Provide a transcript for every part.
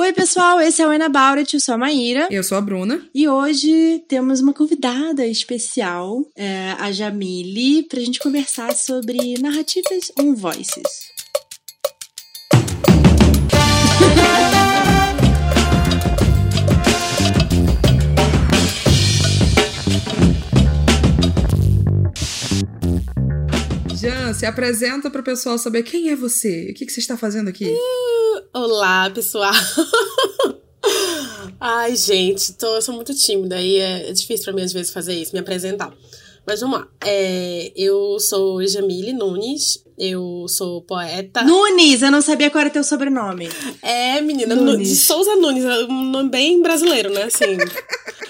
Oi, pessoal, esse é o Ana Bauret, eu sou a Maíra. Eu sou a Bruna. E hoje temos uma convidada especial, é, a Jamile, pra gente conversar sobre narrativas on voices. Se apresenta para o pessoal saber quem é você, o que, que você está fazendo aqui. Uh, olá, pessoal. Ai, gente, tô, eu sou muito tímida e é difícil para mim às vezes fazer isso, me apresentar. Mas vamos lá. É, eu sou Jamile Nunes, eu sou poeta. Nunes, eu não sabia qual era teu sobrenome. É, menina, Nunes. de Souza Nunes, é um nome bem brasileiro, né? Assim.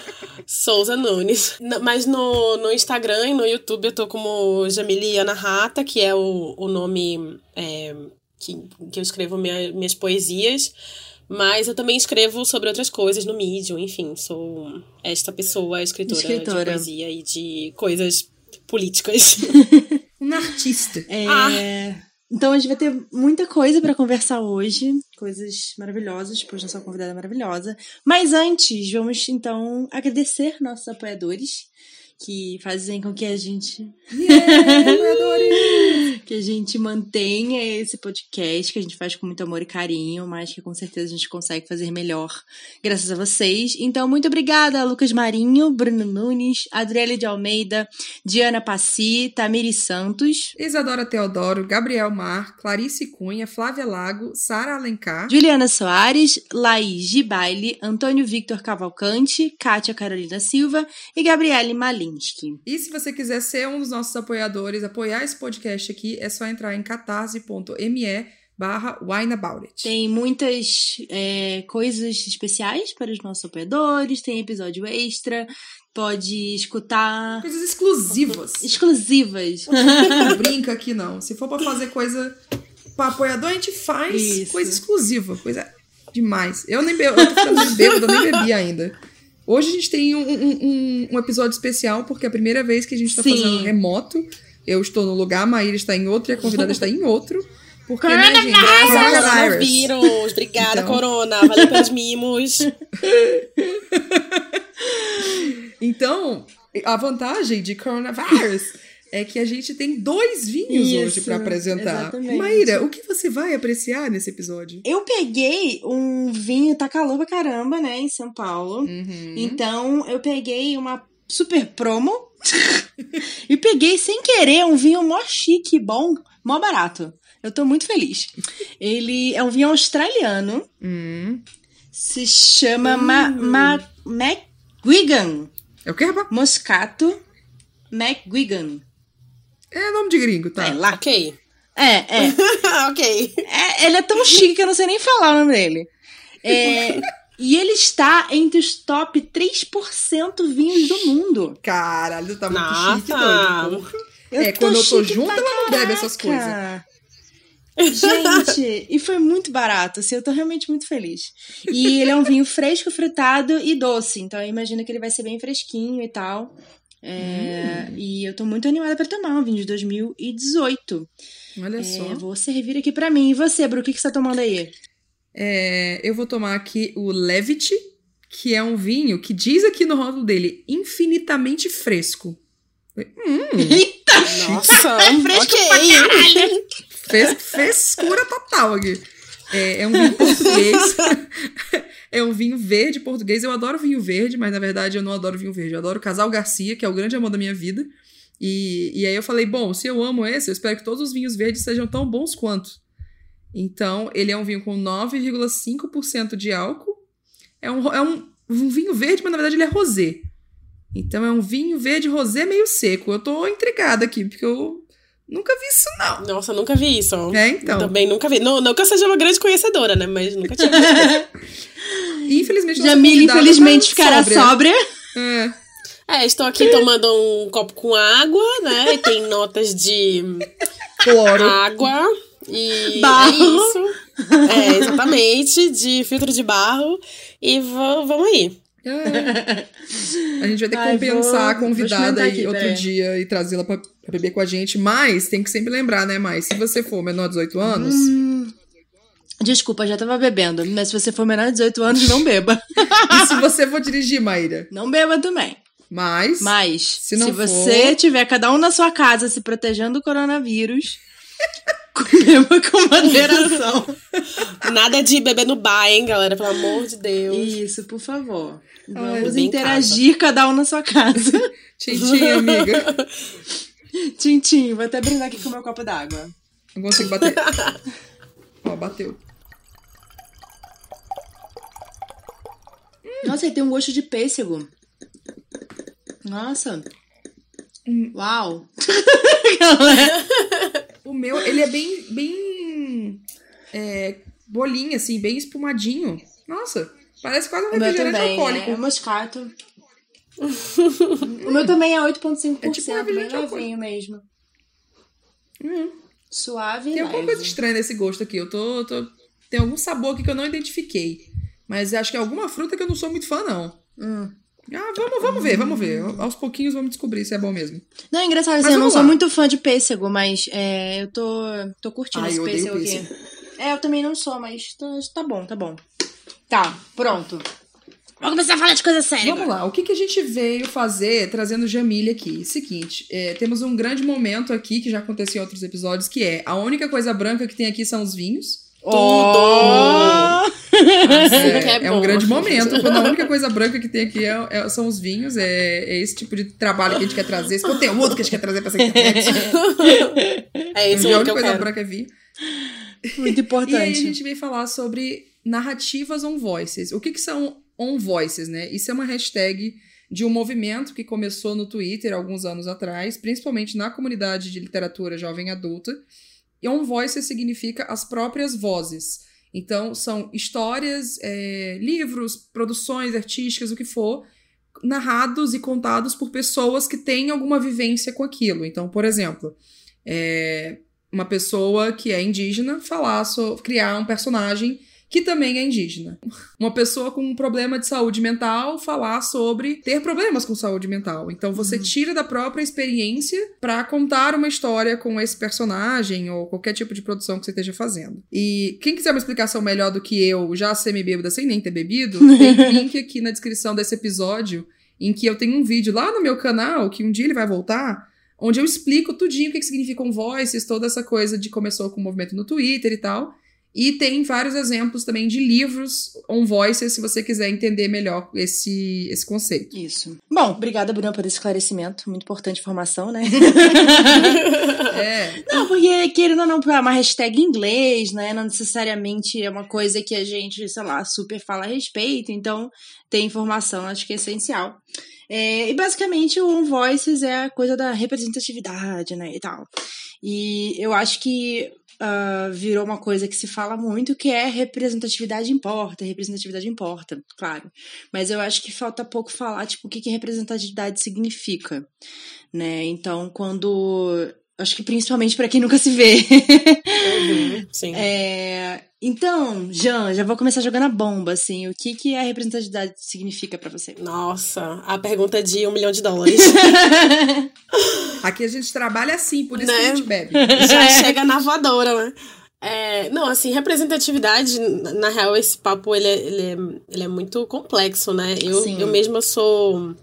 Souza Nunes. Mas no, no Instagram e no YouTube eu tô como Jamiliana Rata, que é o, o nome é, que, que eu escrevo minha, minhas poesias. Mas eu também escrevo sobre outras coisas no Medium, enfim, sou esta pessoa, escritora, escritora. de poesia e de coisas políticas. Uma artista. É... Ah. Então a gente vai ter muita coisa para conversar hoje, coisas maravilhosas, pois nossa convidada é maravilhosa. Mas antes, vamos então agradecer nossos apoiadores que fazem com que a gente. Yeah, que a gente mantenha esse podcast, que a gente faz com muito amor e carinho, mas que com certeza a gente consegue fazer melhor graças a vocês. Então, muito obrigada, Lucas Marinho, Bruno Nunes, Adriele de Almeida, Diana Passi, Tamiri Santos, Isadora Teodoro, Gabriel Mar, Clarice Cunha, Flávia Lago, Sara Alencar, Juliana Soares, Laís Gibaile, Antônio Victor Cavalcante, Kátia Carolina Silva e Gabriele Malim. E se você quiser ser um dos nossos apoiadores, apoiar esse podcast aqui, é só entrar em catarse.me barra. Tem muitas é, coisas especiais para os nossos apoiadores, tem episódio extra, pode escutar... Coisas exclusivas. Exclusivas. Não brinca aqui não. Se for para fazer coisa para apoiador, a gente faz Isso. coisa exclusiva, coisa demais. Eu nem bebo, eu tô ficando eu nem bebi ainda. Hoje a gente tem um, um, um, episódio especial, porque é a primeira vez que a gente está fazendo remoto. Eu estou no lugar, a Maíra está em outro e a convidada está em outro. Porque, né, gente? Coronavirus. vírus. Obrigada, então... Corona. Valeu pelos mimos. então, a vantagem de coronavirus é que a gente tem dois vinhos Isso, hoje para apresentar. Exatamente. Maíra, o que você vai apreciar nesse episódio? Eu peguei um vinho, tá calor pra caramba, né, em São Paulo. Uhum. Então, eu peguei uma super promo e peguei sem querer um vinho mó chique, bom, mó barato. Eu tô muito feliz. Ele é um vinho australiano. Uhum. Se chama uhum. Ma, Ma, McGuigan. É o que, rapaz? Moscato McGuigan. É nome de gringo, tá? É, lá. Ok. É, é. ok. É, ele é tão chique que eu não sei nem falar o nome dele. É, e ele está entre os top 3% vinhos do mundo. Caralho, tá muito Nossa. chique, doido. Eu é, quando eu tô junto, ela não bebe essas coisas. Gente, e foi muito barato, assim, eu tô realmente muito feliz. E ele é um vinho fresco, frutado e doce, então eu imagino que ele vai ser bem fresquinho e tal. É, hum. E eu tô muito animada para tomar um vinho de 2018. Olha é, só. Vou servir aqui para mim. E você, Bru, o que, que você tá tomando aí? É, eu vou tomar aqui o Levity, que é um vinho que diz aqui no rótulo dele infinitamente fresco. Hum, Eita! Nossa, é fresco okay. Fres, frescura total aqui. É, é um vinho português. É um vinho verde português. Eu adoro vinho verde, mas na verdade eu não adoro vinho verde. Eu adoro Casal Garcia, que é o grande amor da minha vida. E, e aí eu falei, bom, se eu amo esse, eu espero que todos os vinhos verdes sejam tão bons quanto. Então, ele é um vinho com 9,5% de álcool. É, um, é um, um vinho verde, mas na verdade ele é rosé. Então é um vinho verde rosé meio seco. Eu tô intrigada aqui, porque eu Nunca vi isso, não. Nossa, nunca vi isso. É, então. Também nunca vi. Não, não que eu seja uma grande conhecedora, né? Mas nunca tinha visto. infelizmente, Jamile, infelizmente, ficará sóbria. É. É, estou aqui tomando um copo com água, né? E tem notas de cloro. Água. E barro. é isso. É, exatamente. De filtro de barro. E vamos aí. É. A gente vai ter que Ai, compensar vou, a convidada aí aqui, outro dia e trazê-la pra, pra, beber com a gente. Mas tem que sempre lembrar, né, mais Se você for menor de 18 anos. Hum, Desculpa, já tava bebendo. Mas se você for menor de 18 anos, não beba. e se você for dirigir, Maíra? Não beba também. Mas. Mas, se, se você for... tiver cada um na sua casa se protegendo do coronavírus. Beba com moderação. Nada de beber no bar, hein, galera? Pelo amor de Deus. Isso, por favor. Vamos interagir cada um na sua casa. Tintim, amiga. Tintim, vou até brindar aqui com o meu copo d'água. Não consigo bater. Ó, bateu. Nossa, ele tem um gosto de pêssego. Nossa. Hum. Uau. O meu, ele é bem, bem é, bolinha, assim, bem espumadinho. Nossa, parece quase um refrigerante também, alcoólico. É, é moscato. o meu também é 8,5%, é tipo um bem levinho mesmo. Hum. Suave Tem alguma coisa estranha nesse gosto aqui. Eu tô, tô... Tem algum sabor aqui que eu não identifiquei. Mas acho que é alguma fruta que eu não sou muito fã, não. Hum. Ah, vamos, vamos ver, vamos ver. Aos pouquinhos vamos descobrir se é bom mesmo. Não, é engraçado, assim, eu não lá. sou muito fã de pêssego, mas é, eu tô, tô curtindo Ai, esse pêssego, pêssego aqui. É, eu também não sou, mas tá, tá bom, tá bom. Tá, pronto. Vamos começar a falar de coisa séria. Vamos lá, o que, que a gente veio fazer trazendo Jamília aqui? Seguinte, é, temos um grande momento aqui que já aconteceu em outros episódios, que é a única coisa branca que tem aqui são os vinhos. Tudo! Oh! é, é, um grande momento, quando a única coisa branca que tem aqui é, é, são os vinhos, é, é, esse tipo de trabalho que a gente quer trazer, esse conteúdo que a gente quer trazer pra essa internet. É isso um A única coisa quero. branca é vinho. Muito importante. E aí a gente veio falar sobre narrativas on voices. O que, que são on voices, né? Isso é uma hashtag de um movimento que começou no Twitter alguns anos atrás, principalmente na comunidade de literatura jovem adulta. E on voices significa as próprias vozes. Então, são histórias, é, livros, produções artísticas, o que for, narrados e contados por pessoas que têm alguma vivência com aquilo. Então, por exemplo, é, uma pessoa que é indígena falar, so, criar um personagem que também é indígena. Uma pessoa com um problema de saúde mental falar sobre ter problemas com saúde mental. Então você uhum. tira da própria experiência para contar uma história com esse personagem ou qualquer tipo de produção que você esteja fazendo. E quem quiser uma explicação melhor do que eu, já semi-bêbada sem nem ter bebido, tem link aqui na descrição desse episódio em que eu tenho um vídeo lá no meu canal, que um dia ele vai voltar, onde eu explico tudinho o que, que significam voices, toda essa coisa de começou com o movimento no Twitter e tal. E tem vários exemplos também de livros on voices, se você quiser entender melhor esse, esse conceito. Isso. Bom, obrigada, Bruna, por esse esclarecimento. Muito importante informação, né? é. Não, porque, querendo ou não, é uma hashtag em inglês, né? Não necessariamente é uma coisa que a gente, sei lá, super fala a respeito. Então, ter informação acho que é essencial. É, e basicamente o On Voices é a coisa da representatividade, né, e tal. E eu acho que uh, virou uma coisa que se fala muito, que é representatividade importa, representatividade importa, claro. Mas eu acho que falta pouco falar, tipo, o que, que representatividade significa, né? Então, quando acho que principalmente para quem nunca se vê. Uhum, sim. É, então, Jean, já vou começar jogando a bomba, assim. O que, que a representatividade significa para você? Nossa, a pergunta de um milhão de dólares. Aqui a gente trabalha assim, por isso né? que a né? gente bebe. Já chega na voadora, né? É, não, assim, representatividade, na real, esse papo, ele é, ele é, ele é muito complexo, né? Eu, Sim. eu mesma sou...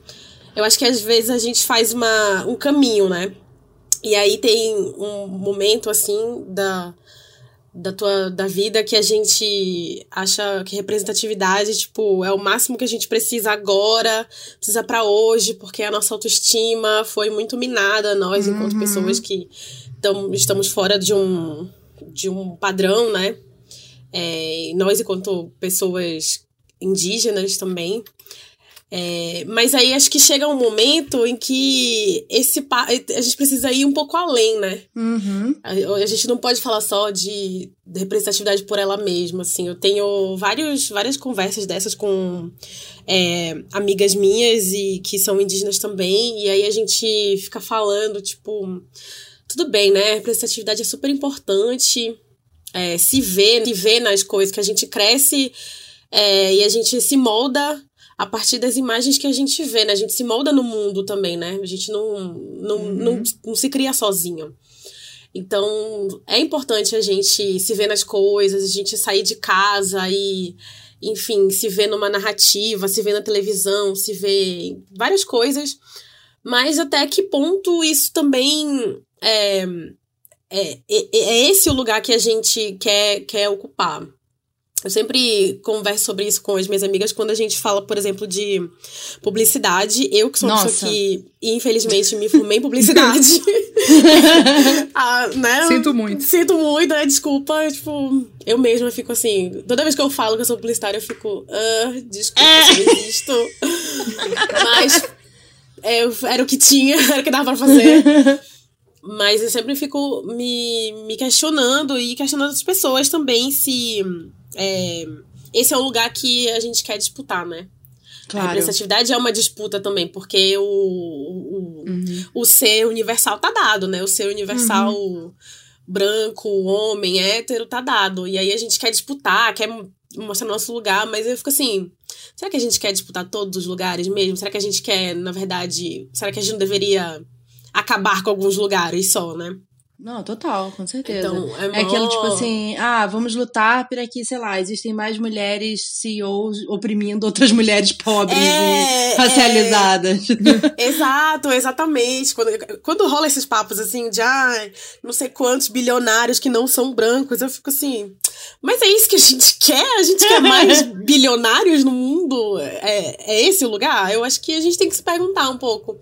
Eu acho que às vezes a gente faz uma, um caminho, né? E aí tem um momento, assim, da da tua da vida que a gente acha que representatividade tipo é o máximo que a gente precisa agora precisa para hoje porque a nossa autoestima foi muito minada nós uhum. enquanto pessoas que tam, estamos fora de um de um padrão né é, nós enquanto pessoas indígenas também é, mas aí acho que chega um momento em que esse a gente precisa ir um pouco além, né? Uhum. A, a, gente não pode falar só de, de, representatividade por ela mesma, assim. Eu tenho vários, várias conversas dessas com é, amigas minhas e que são indígenas também, e aí a gente fica falando, tipo, tudo bem, né? A representatividade é super importante, é, se vê, se vê nas coisas que a gente cresce é, e a gente se molda a partir das imagens que a gente vê, né? A gente se molda no mundo também, né? A gente não, não, uhum. não, não, se cria sozinho. Então, é importante a gente se ver nas coisas, a gente sair de casa e, enfim, se ver numa narrativa, se ver na televisão, se ver em várias coisas. Mas até que ponto isso também é, é, é, é esse o lugar que a gente quer, quer ocupar? Eu sempre converso sobre isso com as minhas amigas quando a gente fala, por exemplo, de publicidade. Eu, que sou uma pessoa que, infelizmente, me formei em publicidade. ah, né? Sinto muito. Sinto muito, né? Desculpa. Tipo, eu mesma fico assim. Toda vez que eu falo que eu sou publicitária, eu fico. Ah, desculpa, é. existo. Mas é, era o que tinha, era o que dava pra fazer. Mas eu sempre fico me, me questionando e questionando as pessoas também se é, esse é o lugar que a gente quer disputar, né? Claro. A representatividade é uma disputa também, porque o, o, uhum. o ser universal tá dado, né? O ser universal uhum. branco, homem, hétero, tá dado. E aí a gente quer disputar, quer mostrar nosso lugar, mas eu fico assim. Será que a gente quer disputar todos os lugares mesmo? Será que a gente quer, na verdade. Será que a gente não deveria acabar com alguns lugares só, né? Não, total, com certeza. Então, é, é aquilo tipo assim, ah, vamos lutar para que, sei lá, existem mais mulheres CEOs oprimindo outras mulheres pobres é, e racializadas. É... Exato, exatamente. Quando, quando rola esses papos assim de, ah, não sei quantos bilionários que não são brancos, eu fico assim, mas é isso que a gente quer? A gente quer mais bilionários no mundo? É, é esse o lugar? Eu acho que a gente tem que se perguntar um pouco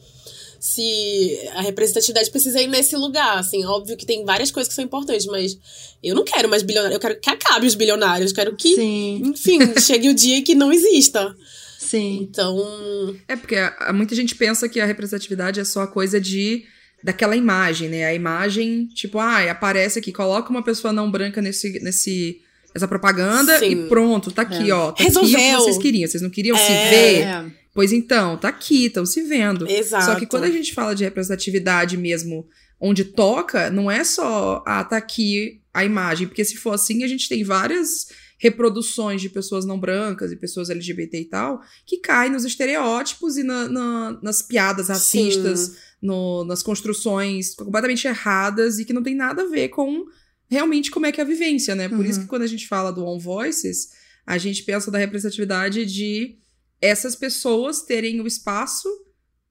se a representatividade precisa ir nesse lugar, assim, óbvio que tem várias coisas que são importantes, mas eu não quero mais bilionários, eu quero que acabe os bilionários, quero que, Sim. enfim, chegue o dia que não exista. Sim. Então. É porque muita gente pensa que a representatividade é só a coisa de daquela imagem, né? A imagem, tipo, ah, aparece aqui, coloca uma pessoa não branca nesse, nesse essa propaganda Sim. e pronto, tá aqui, é. ó. Tá Resolveu. aqui o que vocês queriam. Vocês não queriam é, se ver? É. Pois então, tá aqui, estão se vendo. Exato. Só que quando a gente fala de representatividade mesmo, onde toca, não é só, ah, tá aqui a imagem, porque se for assim, a gente tem várias reproduções de pessoas não brancas e pessoas LGBT e tal, que caem nos estereótipos e na, na, nas piadas racistas, no, nas construções completamente erradas e que não tem nada a ver com realmente como é que é a vivência, né? Por uhum. isso que quando a gente fala do On Voices, a gente pensa da representatividade de essas pessoas terem o espaço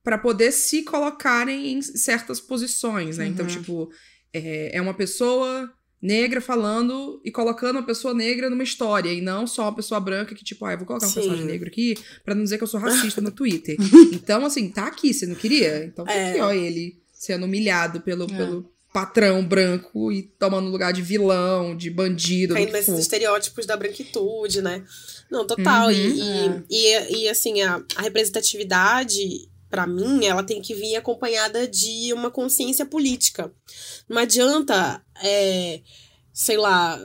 para poder se colocarem em certas posições, né? Então, uhum. Então, tipo, é, é uma pessoa negra falando e colocando uma pessoa negra numa história e não só uma pessoa branca que tipo, ah, eu vou colocar um Sim. personagem negro aqui para não dizer que eu sou racista no Twitter. Então, assim, tá aqui, você não queria? Então tá é. aqui, ó, ele sendo humilhado pelo, é. pelo patrão branco e tomando lugar de vilão, de bandido. Caindo nesses estereótipos da branquitude, né? Não, total. Uhum, e, é. e, e, assim, a, a representatividade, para mim, ela tem que vir acompanhada de uma consciência política. Não adianta, é, sei lá,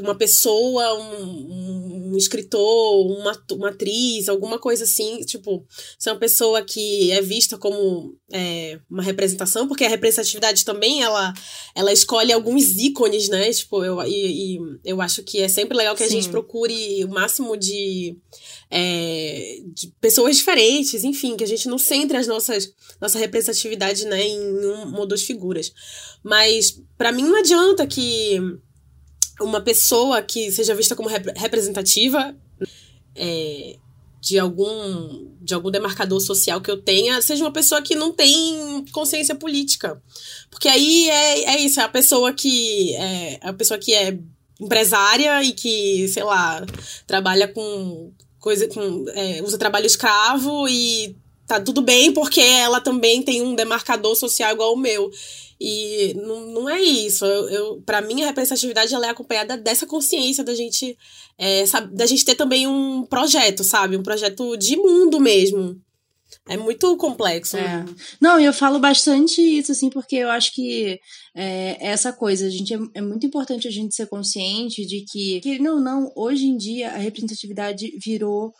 uma pessoa, um, um, escritor, uma, uma atriz, alguma coisa assim, tipo, ser uma pessoa que é vista como é, uma representação, porque a representatividade também, ela, ela escolhe alguns ícones, né, tipo, eu, e, e eu acho que é sempre legal que Sim. a gente procure o máximo de, é, de pessoas diferentes, enfim, que a gente não centre as nossas, nossa representatividade, né, em uma ou duas figuras. Mas, para mim, não adianta que uma pessoa que seja vista como rep representativa é, de algum de algum demarcador social que eu tenha seja uma pessoa que não tem consciência política. Porque aí é, é isso é a pessoa que é a pessoa que é empresária e que sei lá trabalha com coisa com é, usa trabalho escravo e tá tudo bem porque ela também tem um demarcador social igual o meu e não, não é isso. Eu, eu, para mim, a representatividade ela é acompanhada dessa consciência da gente, é, sabe, da gente ter também um projeto, sabe? Um projeto de mundo mesmo. É muito complexo. É. Não, eu falo bastante isso, assim, porque eu acho que é, essa coisa, a gente é, é, muito importante a gente ser consciente de que, que, não, não, hoje em dia a representatividade virou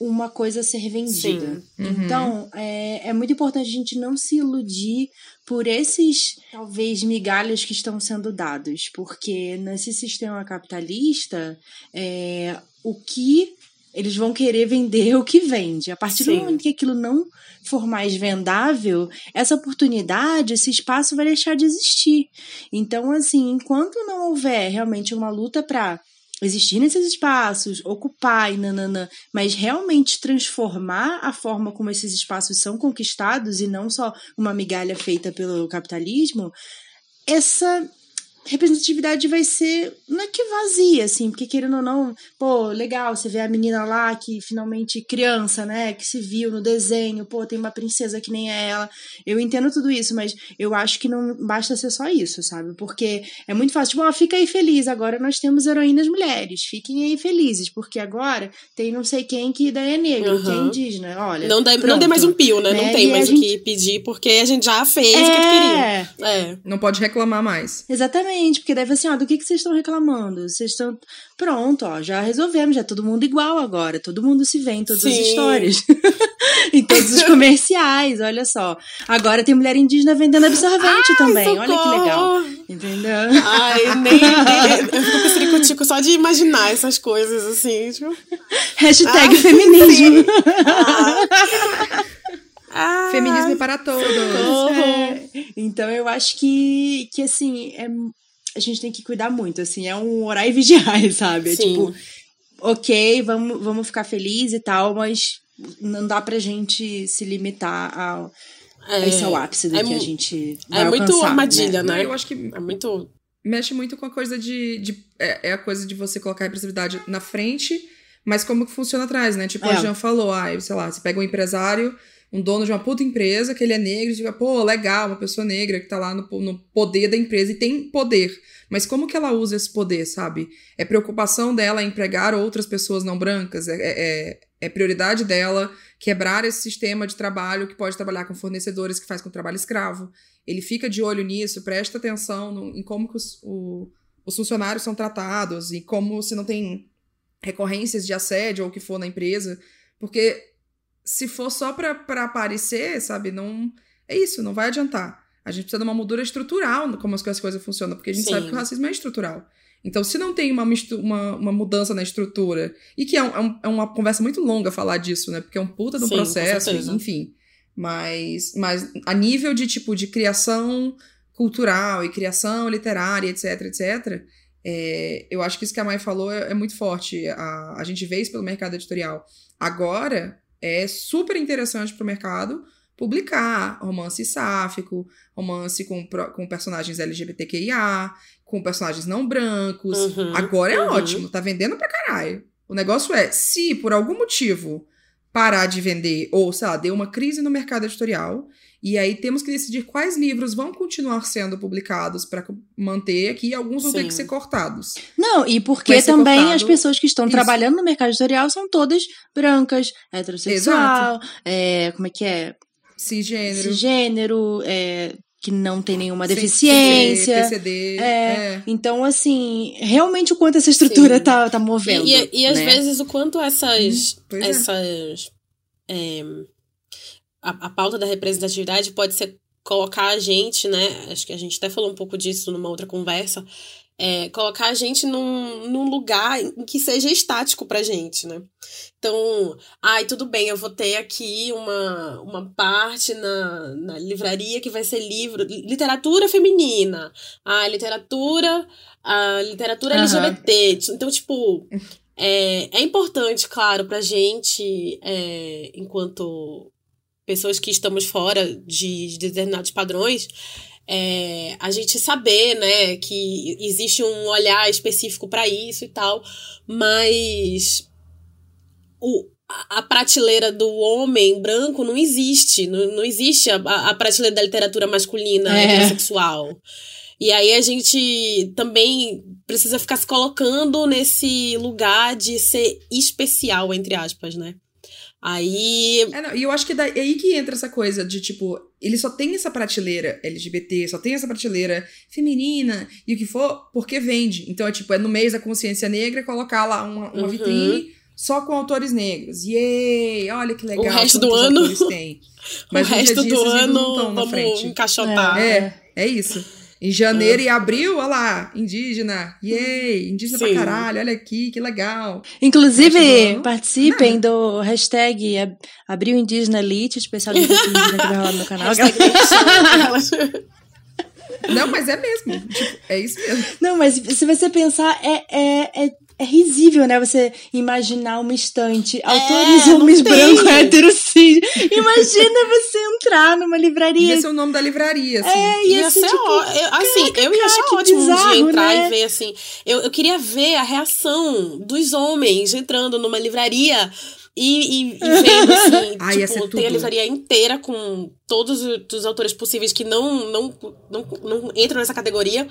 uma coisa a ser vendida. Uhum. Então, é, é muito importante a gente não se iludir por esses, talvez, migalhas que estão sendo dados, porque nesse sistema capitalista, é, o que eles vão querer vender o que vende. A partir Sim. do momento que aquilo não for mais vendável, essa oportunidade, esse espaço vai deixar de existir. Então, assim, enquanto não houver realmente uma luta para existir nesses espaços, ocupar e nananã, mas realmente transformar a forma como esses espaços são conquistados e não só uma migalha feita pelo capitalismo, essa representatividade vai ser, não é que vazia, assim, porque querendo ou não, pô, legal, você vê a menina lá que finalmente criança, né, que se viu no desenho, pô, tem uma princesa que nem é ela. Eu entendo tudo isso, mas eu acho que não basta ser só isso, sabe? Porque é muito fácil, tipo, ó, fica aí feliz, agora nós temos heroínas mulheres, fiquem aí felizes, porque agora tem não sei quem que daí é negro, uhum. que é indígena, olha. Não dê, não dê mais um pio, né? né? Não tem mais o que pedir, porque a gente já fez é... o que queria. É. Não pode reclamar mais. Exatamente. Exatamente, porque daí assim, ó, do que, que vocês estão reclamando? Vocês estão. Pronto, ó, já resolvemos, já é todo mundo igual agora. Todo mundo se vê em todas Sim. as histórias. em todos os comerciais, olha só. Agora tem mulher indígena vendendo absorvente Ai, também. Socorro. Olha que legal. Entendeu? Ai, nem. nem eu fico com só de imaginar essas coisas, assim, tipo. Hashtag Ai, feminismo. Ah, Feminismo para todos. É. Então eu acho que, que assim, é, a gente tem que cuidar muito, assim, é um orar e vigiar, sabe? É tipo, ok, vamos, vamos ficar felizes e tal, mas não dá pra gente se limitar ao. É, esse é o ápice do é, que a gente vai É muito alcançar, armadilha, né? né? Eu acho que é muito mexe muito com a coisa de, de é, é, a coisa de você colocar a representatividade na frente, mas como que funciona atrás, né? Tipo, é. a Jean falou, ah, sei lá, você pega um empresário um dono de uma puta empresa, que ele é negro, e fica, pô, legal, uma pessoa negra que tá lá no, no poder da empresa e tem poder. Mas como que ela usa esse poder, sabe? É preocupação dela empregar outras pessoas não brancas? É, é, é prioridade dela quebrar esse sistema de trabalho que pode trabalhar com fornecedores que faz com trabalho escravo? Ele fica de olho nisso, presta atenção no, em como que os, o, os funcionários são tratados e como se não tem recorrências de assédio ou o que for na empresa. Porque se for só pra, pra aparecer, sabe, não. É isso, não vai adiantar. A gente precisa de uma moldura estrutural como as coisas funcionam, porque a gente Sim. sabe que o racismo é estrutural. Então, se não tem uma, uma, uma mudança na estrutura, e que é, um, é, uma conversa muito longa falar disso, né? Porque é um puta de um Sim, processo, enfim. Mas, mas a nível de tipo de criação cultural e criação literária, etc, etc, é, eu acho que isso que a Mai falou é, é muito forte. A, a gente vê isso pelo mercado editorial. Agora, é super interessante para o mercado publicar romance sáfico, romance com, com personagens LGBTQIA, com personagens não brancos. Uhum, Agora é uhum. ótimo, tá vendendo pra caralho. O negócio é, se por algum motivo parar de vender, ou, sei lá, deu uma crise no mercado editorial, e aí temos que decidir quais livros vão continuar sendo publicados para manter aqui e alguns vão Sim. ter que ser cortados. Não, e porque também cortado, as pessoas que estão isso. trabalhando no mercado editorial são todas brancas, heterossexual, é, como é que é? Cisgênero. Cisgênero, é, que não tem nenhuma deficiência. PCD, é, é. Então, assim, realmente o quanto essa estrutura tá, tá movendo. E, e, e às né? vezes o quanto essas. Hum, essas é, a, a pauta da representatividade pode ser colocar a gente, né? Acho que a gente até falou um pouco disso numa outra conversa. É, colocar a gente num, num lugar em que seja estático pra gente, né? Então, ai, tudo bem, eu vou ter aqui uma, uma parte na, na livraria que vai ser livro, literatura feminina, a literatura, a literatura uhum. LGBT. Então, tipo, é, é importante, claro, pra gente, é, enquanto pessoas que estamos fora de, de determinados padrões, é, a gente saber, né, que existe um olhar específico para isso e tal, mas o, a prateleira do homem branco não existe, não, não existe a, a prateleira da literatura masculina é. heterossexual. E aí a gente também precisa ficar se colocando nesse lugar de ser especial, entre aspas, né? Aí. É, e eu acho que é aí que entra essa coisa de tipo, ele só tem essa prateleira LGBT, só tem essa prateleira feminina e o que for, porque vende. Então é tipo, é no mês da consciência negra colocar lá uma, uma uhum. vitrine só com autores negros. Yay! Olha que legal. O resto do ano. Tem. Mas o resto do ano vamos encaixotar. É, é, é isso. Em janeiro e abril, olha lá, indígena, yay, indígena Sim. pra caralho, olha aqui, que legal. Inclusive, participem nada. do hashtag Abril Indígena Elite, especial indígena que vai rolar no canal. Não, mas é mesmo. Tipo, é isso mesmo. Não, mas se você pensar, é, é, é é risível, né? Você imaginar uma estante, é, autores homens brancos, héteros, cis. Imagina você entrar numa livraria. Ia ser o nome da livraria, assim. É, ia, ia ser, ser tipo, ó, eu, assim, eu ia achar ótimo bizarro, um dia entrar né? e ver, assim. Eu, eu queria ver a reação dos homens entrando numa livraria e, e, e vendo, assim, ah, tipo, tem a livraria inteira com todos os autores possíveis que não, não, não, não entram nessa categoria.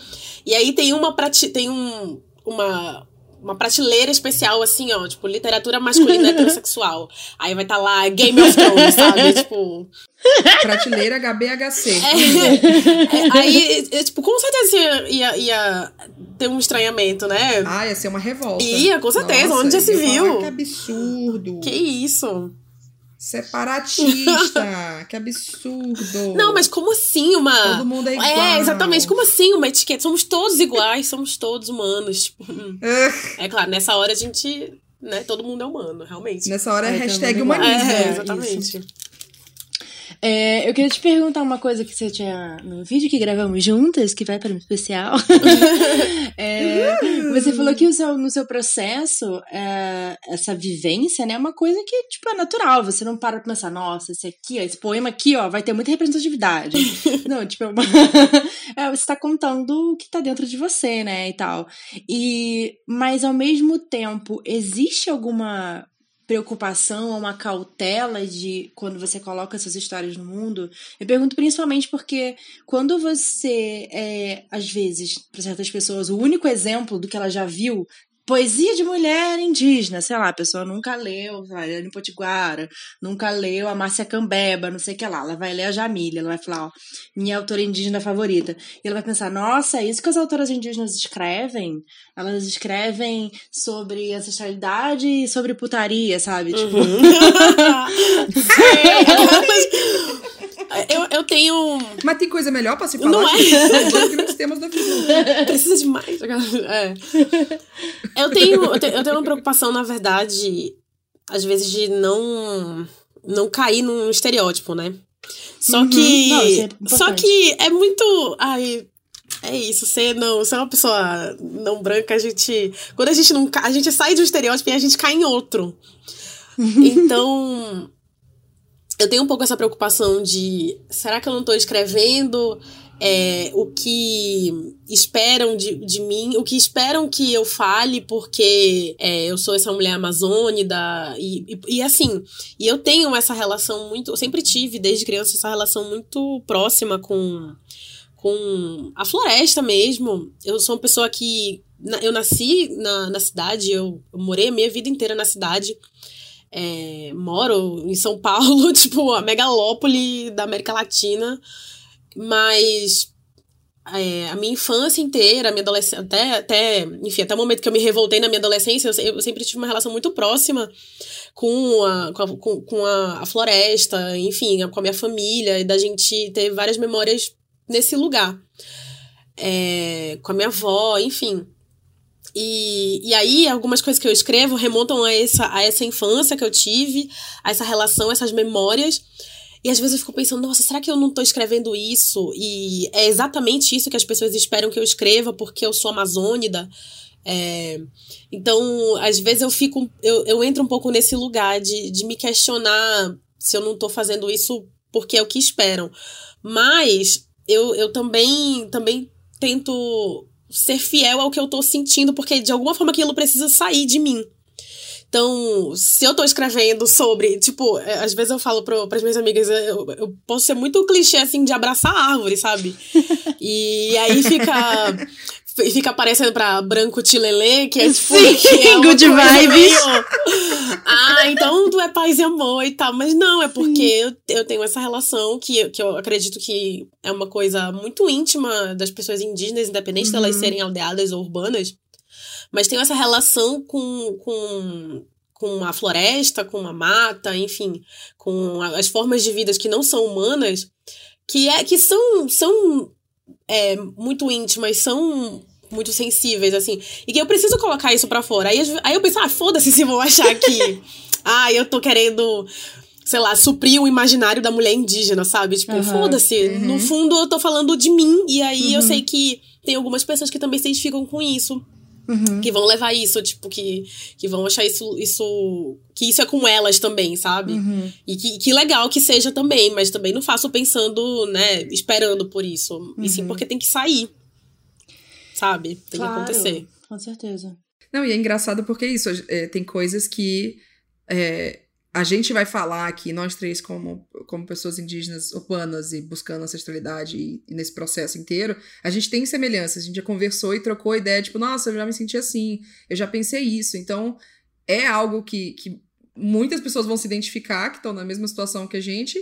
E aí tem uma prati tem um, uma uma prateleira especial, assim, ó, tipo, literatura masculina heterossexual. Aí vai estar tá lá Game of Thrones, sabe? tipo. Prateleira HBHC. É, é, aí, é, tipo, com certeza ia, ia ter um estranhamento, né? Ah, ia ser uma revolta. Ia, com certeza. Nossa, Onde já se viu? Que absurdo. Que isso? Separatista, que absurdo. Não, mas como assim uma. Todo mundo é igual. É, exatamente. Como assim uma etiqueta? Somos todos iguais, somos todos humanos. Tipo, é claro, nessa hora a gente. Né, todo mundo é humano, realmente. Nessa hora é, é hashtag humanismo. É, exatamente. Isso. É, eu queria te perguntar uma coisa que você tinha no vídeo que gravamos juntas, que vai para um especial. é, você falou que seu, no seu processo, é, essa vivência, né, é uma coisa que, tipo, é natural. Você não para pra pensar, nossa, esse aqui, ó, esse poema aqui, ó, vai ter muita representatividade. não, tipo, é uma... é, você tá contando o que tá dentro de você, né, e tal. E, mas ao mesmo tempo, existe alguma preocupação ou uma cautela de quando você coloca essas histórias no mundo? Eu pergunto principalmente porque quando você é, às vezes, para certas pessoas, o único exemplo do que ela já viu poesia de mulher indígena, sei lá, a pessoa nunca leu a Eliane Potiguara, nunca leu a Márcia Cambeba, não sei o que lá. Ela vai ler a Jamília, ela vai falar, ó, minha autora indígena favorita. E ela vai pensar, nossa, é isso que as autoras indígenas escrevem? Elas escrevem sobre ancestralidade e sobre putaria, sabe? Tipo... Uhum. Eu, tenho. Mas tem coisa melhor pra se falar? Não é? grandes temas da vida. Precisa de mais. É. Eu, tenho, eu, tenho, eu tenho uma preocupação, na verdade, às vezes, de não, não cair num estereótipo, né? Só uhum. que. Não, é só que é muito. Ai, é isso, ser não, ser uma pessoa não branca, a gente. Quando a gente não. A gente sai de um estereótipo e a gente cai em outro. Então eu tenho um pouco essa preocupação de será que eu não estou escrevendo é, o que esperam de, de mim, o que esperam que eu fale, porque é, eu sou essa mulher amazônida, e, e, e, assim, e eu tenho essa relação muito, eu sempre tive desde criança essa relação muito próxima com, com a floresta mesmo. Eu sou uma pessoa que, eu nasci na, na cidade, eu, eu morei a minha vida inteira na cidade, é, moro em São Paulo, tipo, a megalópole da América Latina, mas é, a minha infância inteira, a minha adolescência, até, até, enfim, até o momento que eu me revoltei na minha adolescência, eu, eu sempre tive uma relação muito próxima com a, com, a, com, a, a floresta, enfim, com a minha família, e da gente ter várias memórias nesse lugar. É, com a minha avó, enfim. E, e aí, algumas coisas que eu escrevo remontam a essa, a essa infância que eu tive, a essa relação, essas memórias. E às vezes eu fico pensando, nossa, será que eu não estou escrevendo isso? E é exatamente isso que as pessoas esperam que eu escreva, porque eu sou amazônida. É, então, às vezes eu fico, eu, eu entro um pouco nesse lugar de, de me questionar se eu não estou fazendo isso porque é o que esperam. Mas eu, eu também, também tento ser fiel ao que eu tô sentindo, porque de alguma forma aquilo precisa sair de mim. Então, se eu tô escrevendo sobre, tipo, é, às vezes eu falo para as minhas amigas, eu, eu posso ser muito clichê, assim, de abraçar a árvore, sabe? E aí fica fica aparecendo pra branco tilelê, que é tipo. Sim, que é good vibes. Meio... Ah, então tu é paz e amor e tal. Mas não, é porque eu, eu tenho essa relação que, que eu acredito que é uma coisa muito íntima das pessoas indígenas, independente uhum. delas serem aldeadas ou urbanas. Mas tenho essa relação com, com, com a floresta, com a mata, enfim, com as formas de vida que não são humanas, que, é, que são, são é, muito íntimas são muito sensíveis, assim. E que eu preciso colocar isso pra fora. Aí, aí eu penso, ah, foda-se se vão achar que. ah, eu tô querendo sei lá, suprir o imaginário da mulher indígena, sabe? Tipo, uhum, foda-se. Uhum. No fundo, eu tô falando de mim. E aí uhum. eu sei que tem algumas pessoas que também se identificam com isso. Uhum. Que vão levar isso, tipo, que, que vão achar isso, isso. Que isso é com elas também, sabe? Uhum. E que, que legal que seja também, mas também não faço pensando, né, esperando por isso. Uhum. E sim uhum. porque tem que sair. Sabe? Tem claro, que acontecer. Com certeza. Não, e é engraçado porque isso, é, tem coisas que. É, a gente vai falar aqui, nós três, como, como pessoas indígenas urbanas e buscando ancestralidade e, e, nesse processo inteiro, a gente tem semelhanças. A gente já conversou e trocou ideia, tipo, nossa, eu já me senti assim, eu já pensei isso. Então, é algo que, que muitas pessoas vão se identificar, que estão na mesma situação que a gente,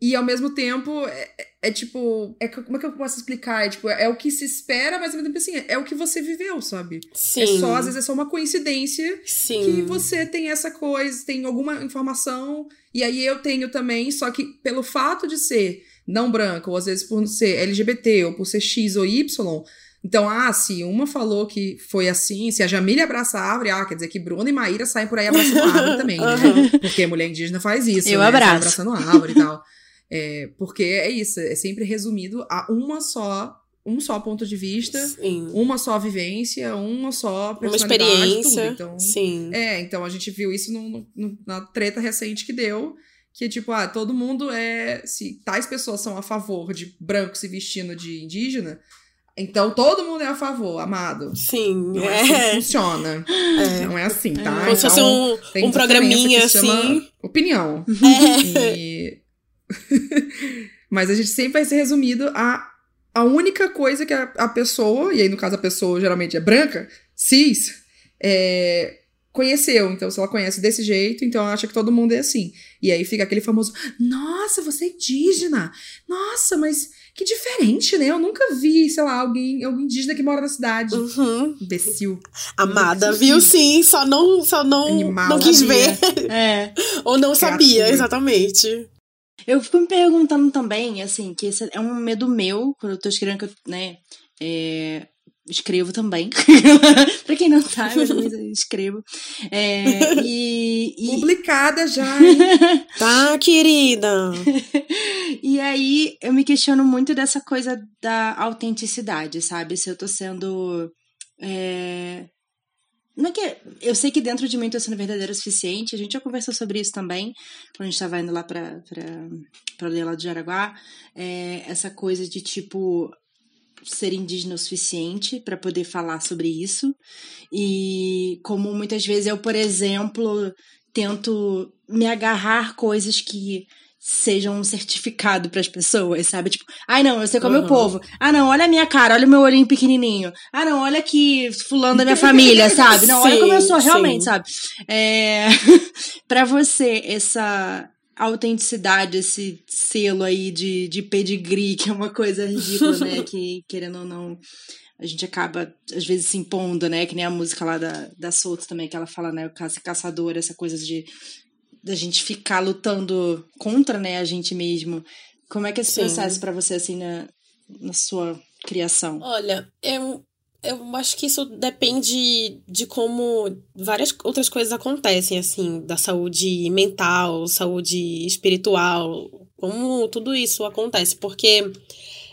e ao mesmo tempo, é, é, é tipo. É, como é que eu posso explicar? É, tipo, é o que se espera, mas ao mesmo tempo assim, é o que você viveu, sabe? Sim. É só, às vezes, é só uma coincidência Sim. que você tem essa coisa, tem alguma informação, e aí eu tenho também, só que pelo fato de ser não branca, ou às vezes por ser LGBT, ou por ser X ou Y. Então, ah, se uma falou que foi assim, se a Jamília abraça a árvore, ah, quer dizer que Bruna e Maíra saem por aí abraçando a árvore também, né? Porque mulher indígena faz isso, eu né? abraço. abraçando a árvore e tal. É, porque é isso, é sempre resumido a uma só um só ponto de vista, sim. uma só vivência, uma só uma experiência. Tudo. Então, sim. É, então a gente viu isso no, no, na treta recente que deu, que tipo, ah, todo mundo é, se tais pessoas são a favor de branco se vestindo de indígena, então todo mundo é a favor, amado. Sim, não é, assim que funciona. É. Não é assim, tá? Como se fosse então, um, um programinha assim. Opinião. É. E Mas a gente sempre vai ser resumido a a única coisa que a, a, pessoa, e aí no caso a pessoa geralmente é branca, cis, é, conheceu. Então, se ela conhece desse jeito, então ela acha que todo mundo é assim. E aí fica aquele famoso: Nossa, você é indígena! Nossa, mas que diferente, né? Eu nunca vi, sei lá, alguém, algum indígena que mora na cidade. Uhum. Imbecil. Amada, viu sim, só não, só não, Animal, não quis ver. É. Ou não sabia, exatamente. Eu fico me perguntando também, assim, que esse é um medo meu, quando eu tô escrevendo, que eu, né, é, escrevo também. pra quem não sabe, eu escrevo. É, e, e... Publicada já, hein? tá, querida! e aí, eu me questiono muito dessa coisa da autenticidade, sabe? Se eu tô sendo... É, não é que. Eu sei que dentro de mim eu tô sendo verdadeira o suficiente. A gente já conversou sobre isso também, quando a gente tava indo lá pra ler lá de Jaraguá. É, essa coisa de tipo ser indígena o suficiente para poder falar sobre isso. E como muitas vezes eu, por exemplo, tento me agarrar coisas que sejam um certificado para as pessoas, sabe? Tipo, ai não, eu sei qual é o meu povo. Ah não, olha a minha cara, olha o meu olhinho pequenininho. Ah não, olha aqui fulano da minha família, sabe? Não, sim, olha como eu sou realmente, sim. sabe? É... para você essa autenticidade, esse selo aí de, de pedigree, que é uma coisa ridícula, né? que, querendo ou não, a gente acaba, às vezes, se impondo, né? Que nem a música lá da, da Souto também, que ela fala, né? O caça caçador, essa coisa de da gente ficar lutando contra, né, a gente mesmo. Como é que é esse Sim. processo para você, assim, na, na sua criação? Olha, eu, eu acho que isso depende de como várias outras coisas acontecem, assim, da saúde mental, saúde espiritual, como tudo isso acontece, porque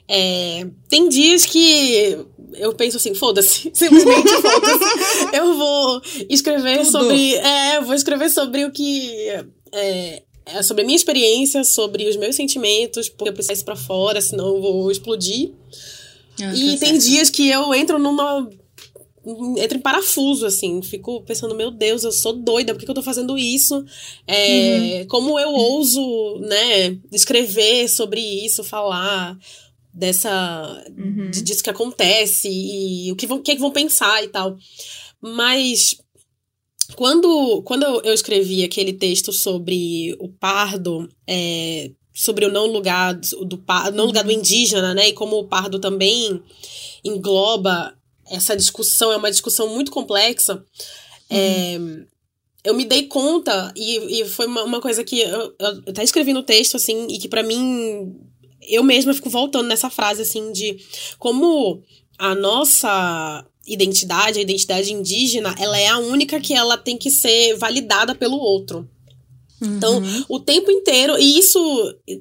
é, tem dias que eu penso assim, foda-se, simplesmente foda-se. Eu vou escrever Tudo. sobre. É, vou escrever sobre o que. É, é sobre a minha experiência, sobre os meus sentimentos, porque eu preciso ir pra fora, senão eu vou explodir. Ah, e tá tem certo. dias que eu entro numa. Entro em parafuso, assim. Fico pensando, meu Deus, eu sou doida, por que, que eu tô fazendo isso? É, uhum. Como eu ouso, né, escrever sobre isso, falar dessa uhum. disso que acontece e o que vão, que, é que vão pensar e tal. Mas quando, quando eu escrevi aquele texto sobre o pardo, é, sobre o não lugar do não lugar do uhum. indígena, né? E como o pardo também engloba essa discussão, é uma discussão muito complexa. Uhum. É, eu me dei conta, e, e foi uma, uma coisa que eu, eu até escrevi no texto, assim, e que para mim eu mesma fico voltando nessa frase, assim, de como a nossa identidade, a identidade indígena, ela é a única que ela tem que ser validada pelo outro. Então, uhum. o tempo inteiro, e isso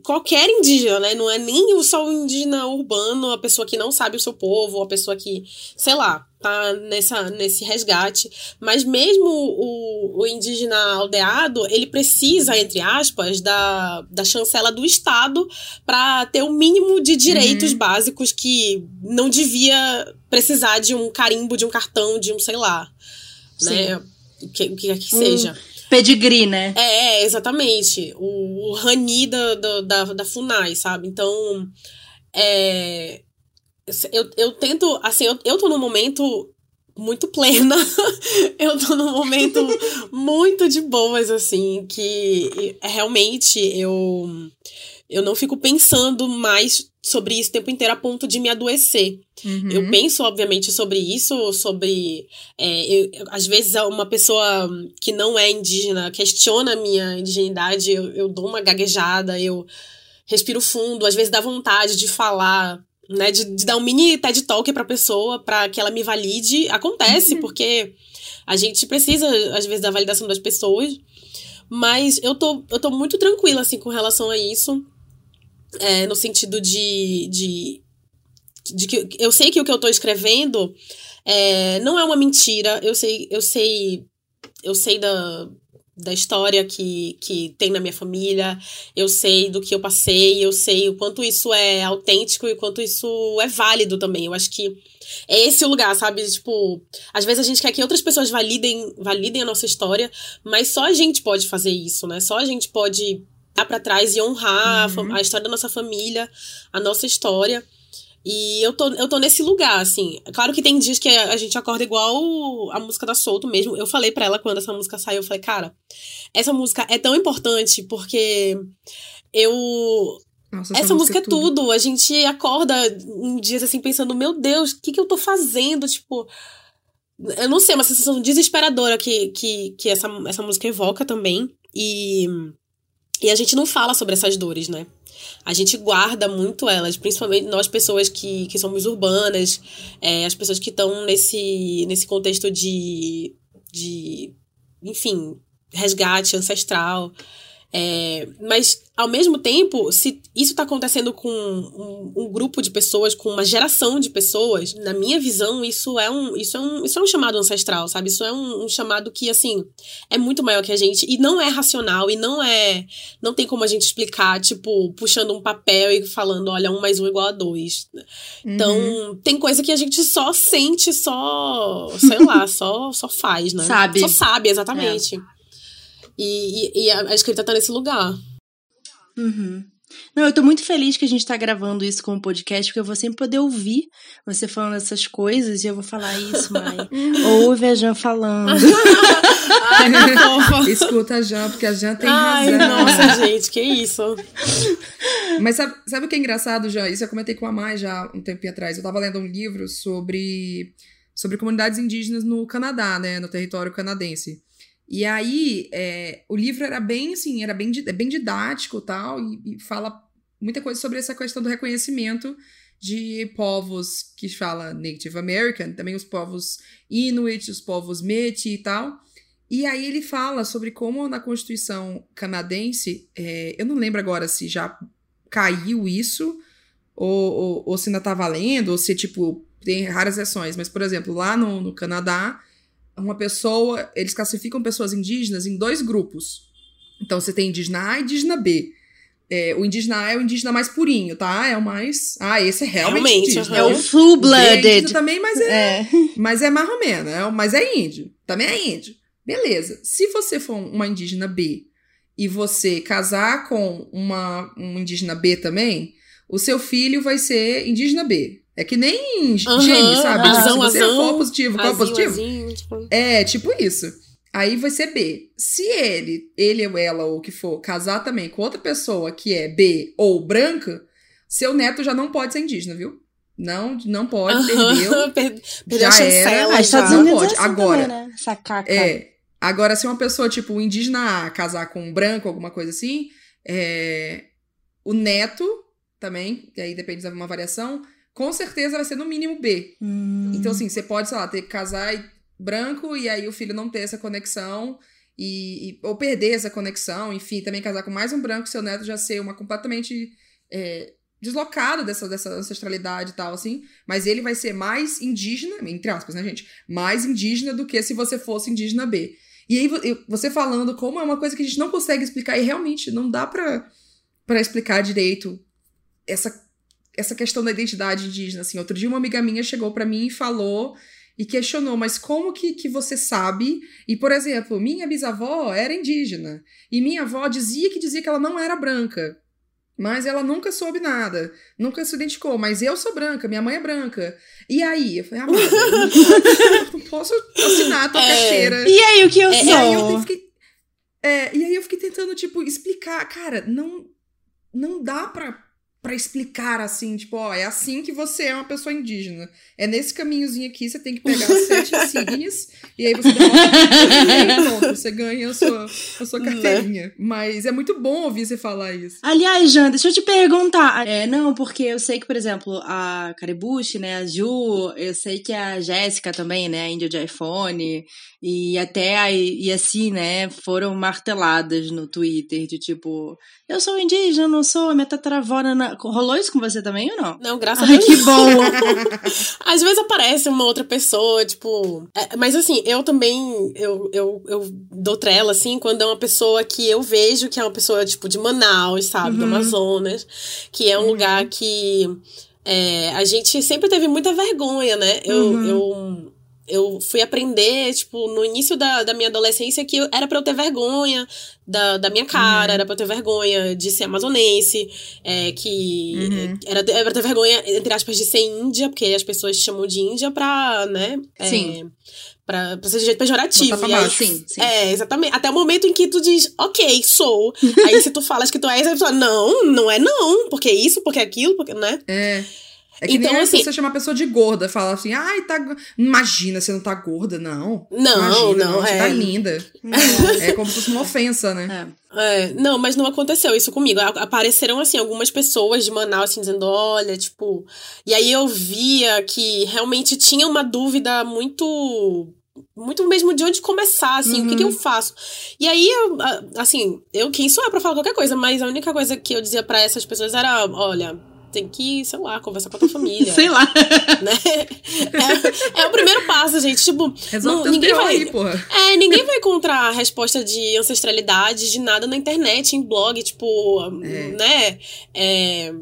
qualquer indígena, né? Não é nem só o indígena urbano, a pessoa que não sabe o seu povo, a pessoa que, sei lá, tá nessa, nesse resgate. Mas mesmo o, o indígena aldeado, ele precisa, entre aspas, da, da chancela do Estado para ter o um mínimo de direitos uhum. básicos que não devia precisar de um carimbo, de um cartão, de um, sei lá, Sim. né? O que, o que quer que seja. Pedigree, né? É, exatamente. O, o Rani da, da, da FUNAI, sabe? Então, é, eu, eu tento, assim, eu, eu tô num momento muito plena. eu tô num momento muito de boas, assim, que realmente eu, eu não fico pensando mais sobre isso o tempo inteiro a ponto de me adoecer. Uhum. Eu penso, obviamente, sobre isso, sobre. É, eu, às vezes, uma pessoa que não é indígena questiona a minha indigenidade, eu, eu dou uma gaguejada, eu respiro fundo, às vezes dá vontade de falar. Né, de, de dar um mini TED Talk pra pessoa, para que ela me valide. Acontece, uhum. porque a gente precisa, às vezes, da validação das pessoas. Mas eu tô, eu tô muito tranquila, assim, com relação a isso é, no sentido de, de, de que eu sei que o que eu estou escrevendo é, não é uma mentira. Eu sei, eu sei, eu sei da, da história que, que tem na minha família, eu sei do que eu passei, eu sei o quanto isso é autêntico e o quanto isso é válido também. Eu acho que é esse o lugar, sabe? Tipo, às vezes a gente quer que outras pessoas validem, validem a nossa história, mas só a gente pode fazer isso, né? Só a gente pode para trás e honrar uhum. a, a história da nossa família, a nossa história. E eu tô, eu tô nesse lugar, assim. Claro que tem dias que a gente acorda igual a música da Solto mesmo. Eu falei para ela quando essa música saiu, eu falei, cara, essa música é tão importante porque eu. Nossa, essa, essa, música é tudo. tudo. A gente acorda um dia assim pensando, meu Deus, o que, que eu tô fazendo? Tipo. Eu não sei, uma sensação desesperadora que, que, que essa, essa música evoca também. E e a gente não fala sobre essas dores, né? A gente guarda muito elas, principalmente nós pessoas que, que somos urbanas, é, as pessoas que estão nesse, nesse contexto de, de, enfim, resgate ancestral. É, mas, ao mesmo tempo, se isso está acontecendo com um, um, grupo de pessoas, com uma geração de pessoas, na minha visão, isso é um, isso é um, isso é um chamado ancestral, sabe? Isso é um, um chamado que, assim, é muito maior que a gente e não é racional e não é. Não tem como a gente explicar, tipo, puxando um papel e falando, olha, um mais um igual a dois. Então, uhum. tem coisa que a gente só sente, só. sei lá, só, só faz, né? Sabe. Só sabe, exatamente. É. E, e, e a, escrita tá nesse lugar. Uhum. Não, eu tô muito feliz que a gente tá gravando isso como podcast, porque eu vou sempre poder ouvir você falando essas coisas e eu vou falar isso, mãe. Ouve a Jan falando. Ai, Escuta a Jan, porque a Jan tem Ai, razão. Nossa, gente, que isso. Mas sabe, sabe o que é engraçado, Jan? Isso eu comentei com a Mai já um tempo atrás. Eu tava lendo um livro sobre, sobre comunidades indígenas no Canadá, né? No território canadense. E aí, é, o livro era bem, assim, era bem, é bem didático tal, e, e fala muita coisa sobre essa questão do reconhecimento de povos que fala Native American, também os povos Inuit, os povos Métis e tal. E aí ele fala sobre como na Constituição canadense, é, eu não lembro agora se já caiu isso, ou, ou, ou se ainda tá valendo, ou se, tipo, tem raras exceções. Mas, por exemplo, lá no, no Canadá, uma pessoa, eles classificam pessoas indígenas em dois grupos. Então você tem indígena A e indígena B. É, o indígena A é o indígena mais purinho, tá? É o mais. Ah, esse é realmente, realmente indígena. É o full-blooded. É também, mas é, é. Mas é mais ou menos. É, mas é índio. Também é índio. Beleza. Se você for uma indígena B e você casar com uma, um indígena B também, o seu filho vai ser indígena B. É que nem uhum, gene, sabe? Azão, tipo, se você azão, é qual positivo, qual positivo? Azinho, tipo... É, tipo isso. Aí vai ser B. Se ele, ele ou ela, ou o que for, casar também com outra pessoa que é B ou branca, seu neto já não pode ser indígena, viu? Não, não pode, uhum. perdeu. perdeu já. Era, já não pode. É assim Agora, também, né? Essa caca. É. Agora, se uma pessoa, tipo, um indígena A, casar com um branco, alguma coisa assim, é, o neto também, e aí depende de uma variação, com certeza vai ser no mínimo B. Hum. Então, assim, você pode, sei lá, ter que casar branco e aí o filho não ter essa conexão. E, e, ou perder essa conexão, enfim, também casar com mais um branco, seu neto já ser uma completamente é, deslocado dessa, dessa ancestralidade e tal, assim. Mas ele vai ser mais indígena, entre aspas, né, gente? Mais indígena do que se você fosse indígena B. E aí, você falando como é uma coisa que a gente não consegue explicar, e realmente não dá pra, pra explicar direito essa, essa questão da identidade indígena, assim. Outro dia uma amiga minha chegou para mim e falou e questionou, mas como que, que você sabe? E, por exemplo, minha bisavó era indígena, e minha avó dizia que dizia que ela não era branca. Mas ela nunca soube nada, nunca se identificou. Mas eu sou branca, minha mãe é branca. E aí? Eu falei, ah, eu não posso assinar a tua é. carteira. E aí, o que eu é, sou? E aí eu fiquei, é, e aí eu fiquei tentando, tipo, explicar. Cara, não, não dá pra para explicar assim, tipo, ó, é assim que você é uma pessoa indígena. É nesse caminhozinho aqui, você tem que pegar as sete insígnias e aí você e aí pronto, você ganha a sua, a sua né? carteirinha. Mas é muito bom ouvir você falar isso. Aliás, Jan, deixa eu te perguntar. É, não, porque eu sei que, por exemplo, a Caribuchi, né, a Ju, eu sei que a Jéssica também, né, a Índia de iPhone, e até a e assim, né, foram marteladas no Twitter de tipo, eu sou indígena, não sou, minha tataravó na... rolou isso com você também ou não? Não, graças Ai, a Deus. que bom. Às vezes aparece uma outra pessoa, tipo, é, mas assim, eu também eu, eu, eu dou trela assim quando é uma pessoa que eu vejo que é uma pessoa tipo de Manaus, sabe, uhum. do Amazonas, que é um uhum. lugar que é, a gente sempre teve muita vergonha, né? Eu, uhum. eu eu fui aprender, tipo, no início da, da minha adolescência que era pra eu ter vergonha da, da minha cara, uhum. era pra eu ter vergonha de ser amazonense, é, que uhum. era, era pra ter vergonha, entre aspas, de ser índia, porque as pessoas chamam de índia pra, né? É, sim. Pra, pra ser de jeito pejorativo. Pra aí, sim, sim. É, exatamente. Até o momento em que tu diz, ok, sou. aí se tu falas que tu és, a pessoa, não, não é não, porque isso, porque aquilo, porque, né? É. É que então, nem assim, você chama a pessoa de gorda, fala assim, ai, tá. Imagina, você não tá gorda, não. Não, Imagina, não, Você é. tá linda. é como se fosse uma ofensa, né? É. é. não, mas não aconteceu isso comigo. Apareceram, assim, algumas pessoas de Manaus, assim, dizendo, olha, tipo. E aí eu via que realmente tinha uma dúvida muito muito mesmo de onde começar, assim, uhum. o que, que eu uhum. faço. E aí, eu, assim, eu quem sou eu pra falar qualquer coisa, mas a única coisa que eu dizia para essas pessoas era, olha, tem que, sei lá, conversar com a tua família. sei lá. Né? É, é, o primeiro passo, gente. Tipo, não, ninguém vai. Aí, porra. É, ninguém vai encontrar resposta de ancestralidade de nada na internet, em blog, tipo, é. né? É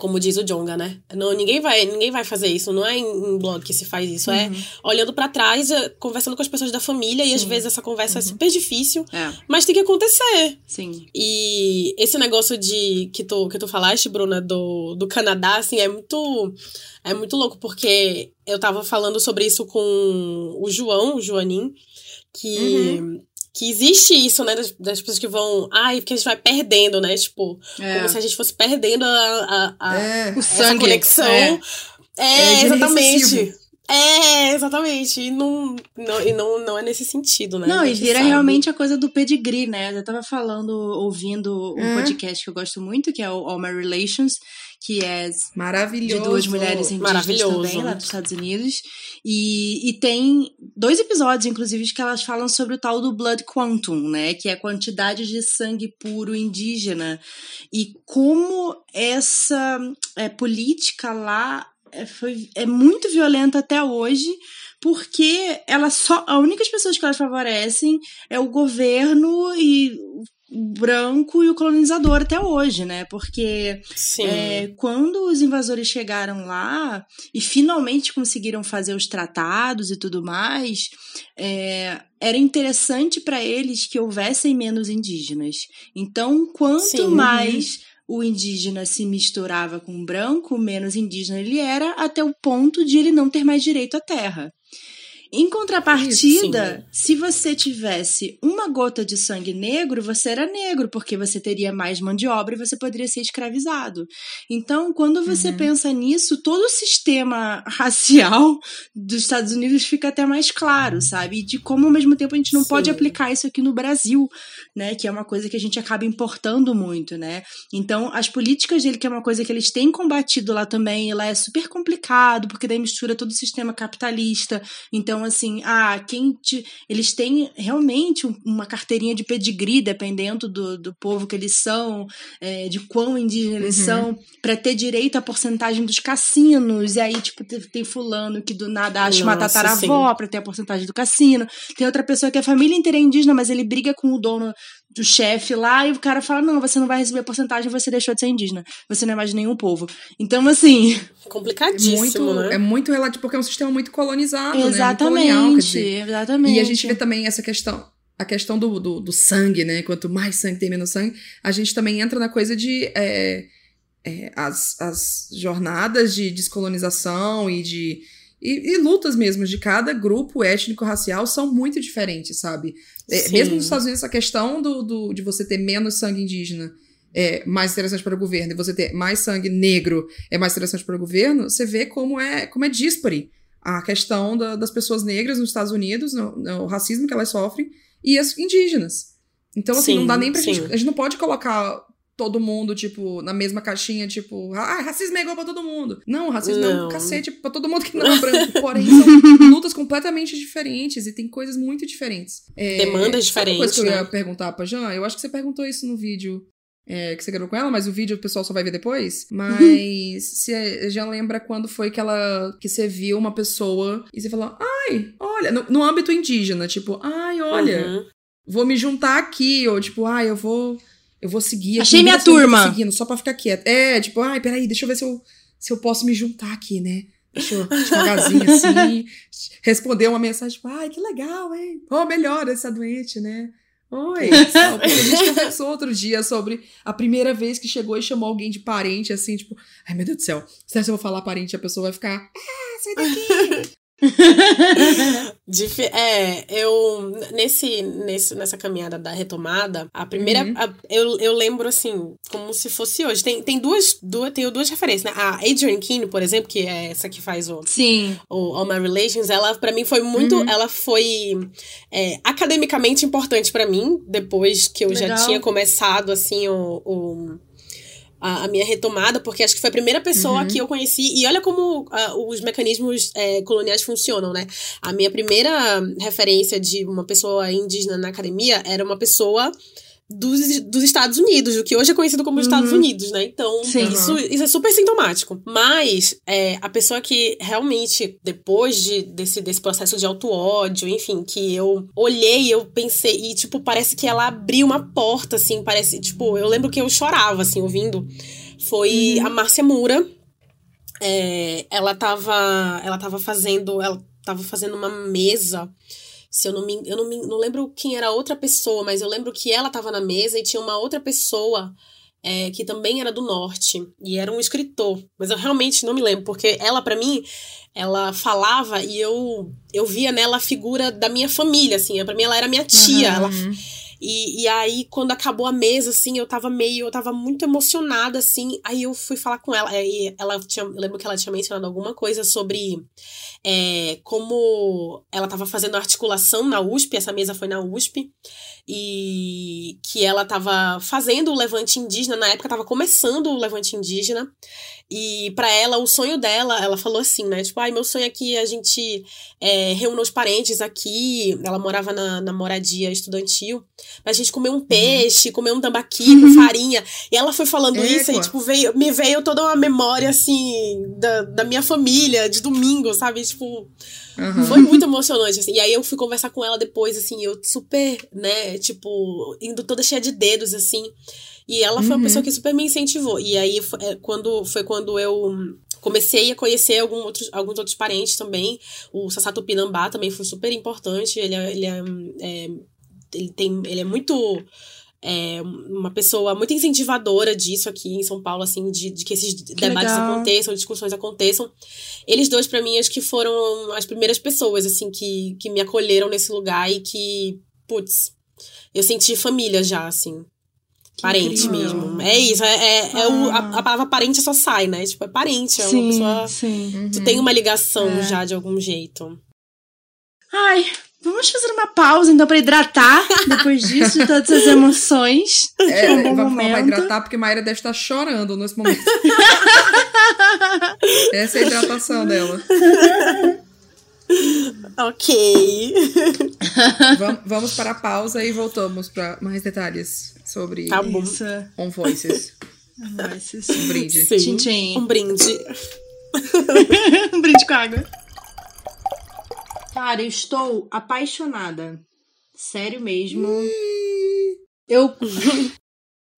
como diz o Jonga, né? Não, ninguém vai, ninguém vai fazer isso, não é em, blog que se faz isso, é uhum. é olhando para trás, conversando com as pessoas da família Sim. e às vezes essa conversa é uhum. é super difícil, é. mas tem que acontecer. Sim. E esse negócio de que tu que tu falaste, Bruna, do, do Canadá, assim, é muito é muito louco porque eu tava falando sobre isso com o João, o Joanim, que uhum que existe isso, né? Das, das, pessoas que vão. Ai, porque a gente vai perdendo, né? Tipo, é. como se a gente fosse perdendo a, a, a é. o sangue. conexão. É, é, é exatamente. É, exatamente. E, não, não, e não, não é nesse sentido, né? Não, e vira sabe. realmente a coisa do pedigree, né? Eu tava falando, ouvindo um podcast que eu gosto muito, que é o All My Relations, que é Maravilhoso. de duas mulheres indígenas também, lá dos Estados Unidos. E, e tem dois episódios, inclusive, que elas falam sobre o tal do Blood Quantum, né? Que é a quantidade de sangue puro indígena. E como essa é, política lá é, foi, é muito violenta até hoje porque ela só a única pessoas que elas favorecem é o governo e branco e o colonizador até hoje, né? Porque é, quando os invasores chegaram lá e finalmente conseguiram fazer os tratados e tudo mais, é, era interessante para eles que houvessem menos indígenas. Então, quanto Sim. mais o indígena se misturava com o branco, menos indígena ele era, até o ponto de ele não ter mais direito à terra. Em contrapartida, Isso, se você tivesse uma gota de sangue negro, você era negro, porque você teria mais mão de obra e você poderia ser escravizado. Então, quando você uhum. pensa nisso, todo o sistema racial dos Estados Unidos fica até mais claro, sabe? E de como, ao mesmo tempo, a gente não Sim. pode aplicar isso aqui no Brasil, né? Que é uma coisa que a gente acaba importando muito, né? Então, as políticas dele, que é uma coisa que eles têm combatido lá também, ela é super complicado, porque daí mistura todo o sistema capitalista. Então, assim, ah, quem te... eles têm realmente uma carteirinha de pedigree, dependendo do, do povo que eles são, é, de quão indígena eles uhum. são, para ter direito à porcentagem dos cassinos. E aí, tipo, tem fulano que do nada acha uma tataravó para ter a porcentagem do cassino. Tem outra pessoa que a família inteira é indígena, mas ele briga com o dono do chefe lá e o cara fala: não, você não vai receber porcentagem, você deixou de ser indígena. Você não é mais nenhum povo. Então, assim. Complicadíssimo, é muito, né? É muito relativo, porque é um sistema muito colonizado, exatamente, né? Muito colonial, exatamente. E a gente vê também essa questão. A questão do, do, do, sangue, né? Quanto mais sangue tem, menos sangue. A gente também entra na coisa de. É, é, as, as jornadas de descolonização e de e, e, lutas mesmo de cada grupo étnico-racial são muito diferentes, sabe? É, mesmo nos Estados Unidos, essa questão do, do, de você ter menos sangue indígena é mais interessante para o governo e você ter mais sangue negro é mais interessante para o governo, você vê como é, como é díspare a questão da, das pessoas negras nos Estados Unidos, no, no, racismo que elas sofrem, e as indígenas. Então, assim, sim, não dá nem pra sim. gente. A gente não pode colocar todo mundo, tipo, na mesma caixinha, tipo, ah, racismo é igual pra todo mundo. Não, racismo não. é um cacete pra todo mundo que não é branco. Porém, são lutas completamente diferentes e tem coisas muito diferentes. É, Demandas diferentes. Uma coisa que né? eu ia perguntar pra Jean, eu acho que você perguntou isso no vídeo é, que você gravou com ela, mas o vídeo o pessoal só vai ver depois. Mas se a Jean lembra quando foi que ela que você viu uma pessoa e você falou, ai, olha, no, no âmbito indígena, tipo, ai, olha, uhum. vou me juntar aqui, ou tipo, ai, eu vou eu vou seguir. Achei minha turma. Seguindo, só pra ficar quieta. É, tipo, ai, peraí, deixa eu ver se eu, se eu posso me juntar aqui, né? Deixa eu devagarzinho assim, responder uma mensagem, tipo, ai, que legal, hein? Oh, melhora essa doente, né? Oi, a gente conversou outro dia sobre a primeira vez que chegou e chamou alguém de parente, assim, tipo, ai meu Deus do céu, se eu vou falar parente, a pessoa vai ficar, ah, sai daqui, é, eu nesse, nesse nessa caminhada da retomada, a primeira uhum. a, eu, eu lembro assim, como se fosse hoje. Tem, tem duas, duas tenho duas referências, né? A Adrienne Keane, por exemplo, que é essa que faz o Sim. o All My Relations, ela para mim foi muito, uhum. ela foi é, academicamente importante para mim depois que eu Legal. já tinha começado assim o, o a, a, minha retomada, porque acho que foi a primeira pessoa uhum. que eu conheci. E olha como uh, os mecanismos é, coloniais funcionam, né? A minha primeira referência de uma pessoa indígena na academia era uma pessoa dos, dos Estados Unidos, o que hoje é conhecido como uhum. Estados Unidos, né? Então, isso, isso é super sintomático. Mas é, a pessoa que realmente, depois de, desse, desse processo de auto-ódio, enfim, que eu olhei, eu pensei, e, tipo, parece que ela abriu uma porta, assim, parece, tipo, eu lembro que eu chorava, assim, ouvindo. Foi uhum. a Márcia Mura. É, ela tava. Ela tava fazendo. Ela tava fazendo uma mesa se eu não me, eu não, me, não lembro quem era a outra pessoa, mas eu lembro que ela estava na mesa e tinha uma outra pessoa é, que também era do norte e era um escritor, mas eu realmente não me lembro porque ela para mim ela falava e eu eu via nela a figura da minha família, assim, para mim ela era minha tia, uhum. ela e, e aí, quando acabou a mesa, assim, eu tava meio, eu tava muito emocionada, assim. Aí eu fui falar com ela. Aí ela tinha, eu lembro que ela tinha mencionado alguma coisa sobre é, como ela tava fazendo articulação na USP, essa mesa foi na USP, e que ela tava fazendo o levante indígena, na época tava começando o levante indígena. E para ela, o sonho dela, ela falou assim, né? Tipo, ai, meu sonho é que a gente é, reúna os parentes aqui. Ela morava na, na moradia estudantil. Pra gente comer um uhum. peixe, uhum. comer um tambaqui com uhum. farinha. E ela foi falando Égua. isso e, tipo, veio, me veio toda uma memória, assim, da, da minha família, de domingo, sabe? Tipo, uhum. foi muito emocionante, assim. E aí eu fui conversar com ela depois, assim, eu super, né, tipo, indo toda cheia de dedos, assim. E ela foi uma pessoa uhum. que super me incentivou. E aí foi, é, quando, foi quando eu comecei a conhecer algum outros, alguns outros parentes também. O Sassatu Pinambá também foi super importante. Ele é, ele é, é ele tem ele é muito é, uma pessoa muito incentivadora disso aqui em São Paulo, assim, de, de que esses Que debates legal. aconteçam, discussões aconteçam. Eles dois, pra mim, acho que foram as primeiras pessoas, assim, que, que me acolheram nesse lugar e que, putz, eu senti família já, assim. Parente incrível. mesmo. É isso, é, é, é o, a, Ah. a palavra parente só sai, né? Tipo, é parente, é uma Sim, pessoa. sim. Tu tem uma ligação É. já de algum jeito. Ai, vamos fazer uma pausa então pra hidratar depois disso, de todas as emoções. É, um bom vamos falar pra momento. hidratar, porque Mayra deve estar chorando nesse momento. Essa é a hidratação dela. Ok. Vam- vamos para a pausa e voltamos para mais detalhes sobre Tá bom. Isso. On Voices. Vai ser Um brinde. Sim. Tchim, tchim. Um brinde. um brinde com água. Cara, eu estou apaixonada. Sério mesmo. Eu.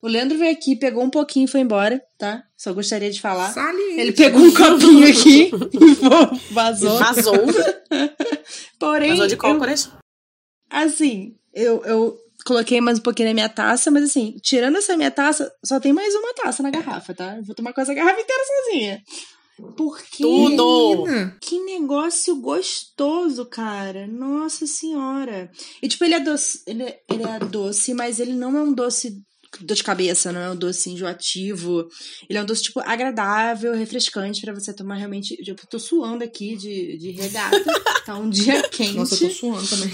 O Leandro veio aqui, pegou um pouquinho e foi embora, tá? Só gostaria de falar. Saliente. Ele pegou um copinho aqui e vazou. Vazou. Porém, Vazou de eu- cócoras. assim, eu, eu coloquei mais um pouquinho na minha taça, mas assim, tirando essa minha taça, só tem mais uma taça na garrafa, tá? Eu vou tomar com essa garrafa inteira sozinha. Porque. Tudo. Menina, Que negócio gostoso, cara. Nossa senhora. E tipo, ele é doce, ele é, ele é doce, mas ele não é um doce dor de cabeça, não é um doce enjoativo. Ele é um doce, tipo, agradável, refrescante pra você tomar realmente. Eu tô suando aqui de, de regata. tá um dia quente. Nossa, eu tô suando também.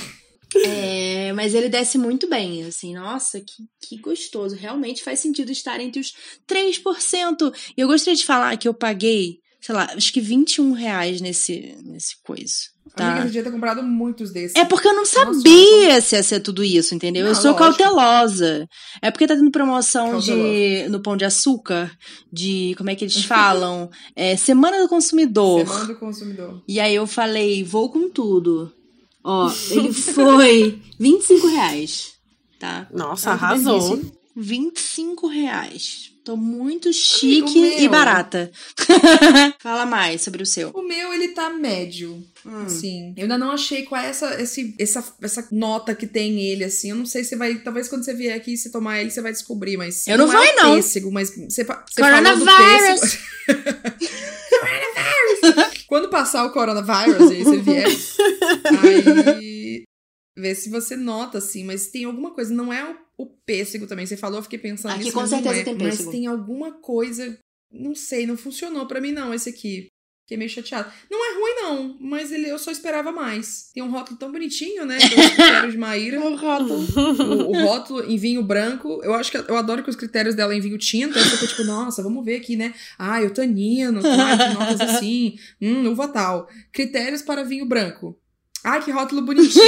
É, mas ele desce muito bem, assim, nossa, que, que gostoso. Realmente faz sentido estar entre os 3%. E eu gostaria de falar que eu paguei, sei lá, acho que 21 reais nesse, nesse coisa. Amiga, Tá? você devia ter comprado muitos desses. É porque eu não Nossa, sabia se ia ser tudo isso, entendeu? eu Não, sou lógico. cautelosa. É porque tá tendo promoção de no Pão de Açúcar, de como é que eles falam? É, Semana do Consumidor. Semana do consumidor. E aí eu falei, vou com tudo. Ó, ele foi 25 reais, tá? Nossa, arrasou. delícia. 25 reais. Tô muito chique meu. e barata. Fala mais sobre o seu. O meu, ele tá médio. Hum. Assim, eu ainda não achei qual é essa, esse, essa, essa nota que tem ele, assim. Eu não sei se vai. Talvez quando você vier aqui e se tomar ele, você vai descobrir, mas. Eu não é vou, o não. Pêssego, mas você, você pêssego. Coronavírus! quando passar o coronavírus e aí você vier, aí. Vê se você nota, assim, mas tem alguma coisa. Não é o, o pêssego também. Você falou, eu fiquei pensando Aqui nisso. com mas certeza é. tem Mas pêssego. tem alguma coisa. Não sei, não funcionou pra mim, não, esse aqui. Fiquei meio chateado. Não é ruim, não, mas ele, eu só esperava mais. Tem um rótulo tão bonitinho, né? Critérios de Maíra. O rótulo. O, o rótulo em vinho branco. Eu acho que eu adoro que os critérios dela em vinho tinta. Eu fico tipo, nossa, vamos ver aqui, né? Ah, o tanino? Tem notas assim. Hum, uva tal. Critérios para vinho branco. Ai, que rótulo bonitinho.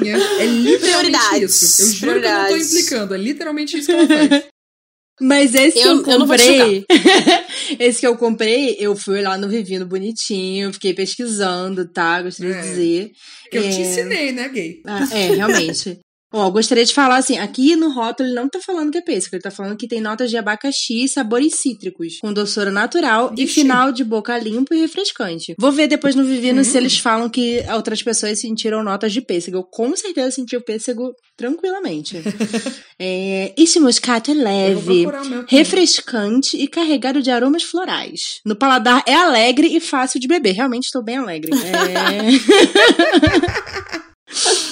Que É literalmente isso. Eu juro que eu não tô implicando. É literalmente isso que ela faz. Mas esse Eu- que eu eu comprei. esse que eu comprei, eu fui lá no Vivino bonitinho, fiquei pesquisando, tá? Gostaria É. de dizer. Eu É. te ensinei, né, gay? Ah, é, realmente. Ó, gostaria de falar assim, aqui no rótulo ele não tá falando que é pêssego, ele tá falando que tem notas de abacaxi e sabores cítricos, com doçura natural e Ixi. final de boca limpo e refrescante. Vou ver depois no Vivino Hum. se eles falam que outras pessoas sentiram notas de pêssego. Eu com certeza senti o pêssego tranquilamente. é, este moscato é leve, refrescante e carregado de aromas florais. No paladar é alegre e fácil de beber. Realmente estou bem alegre. É...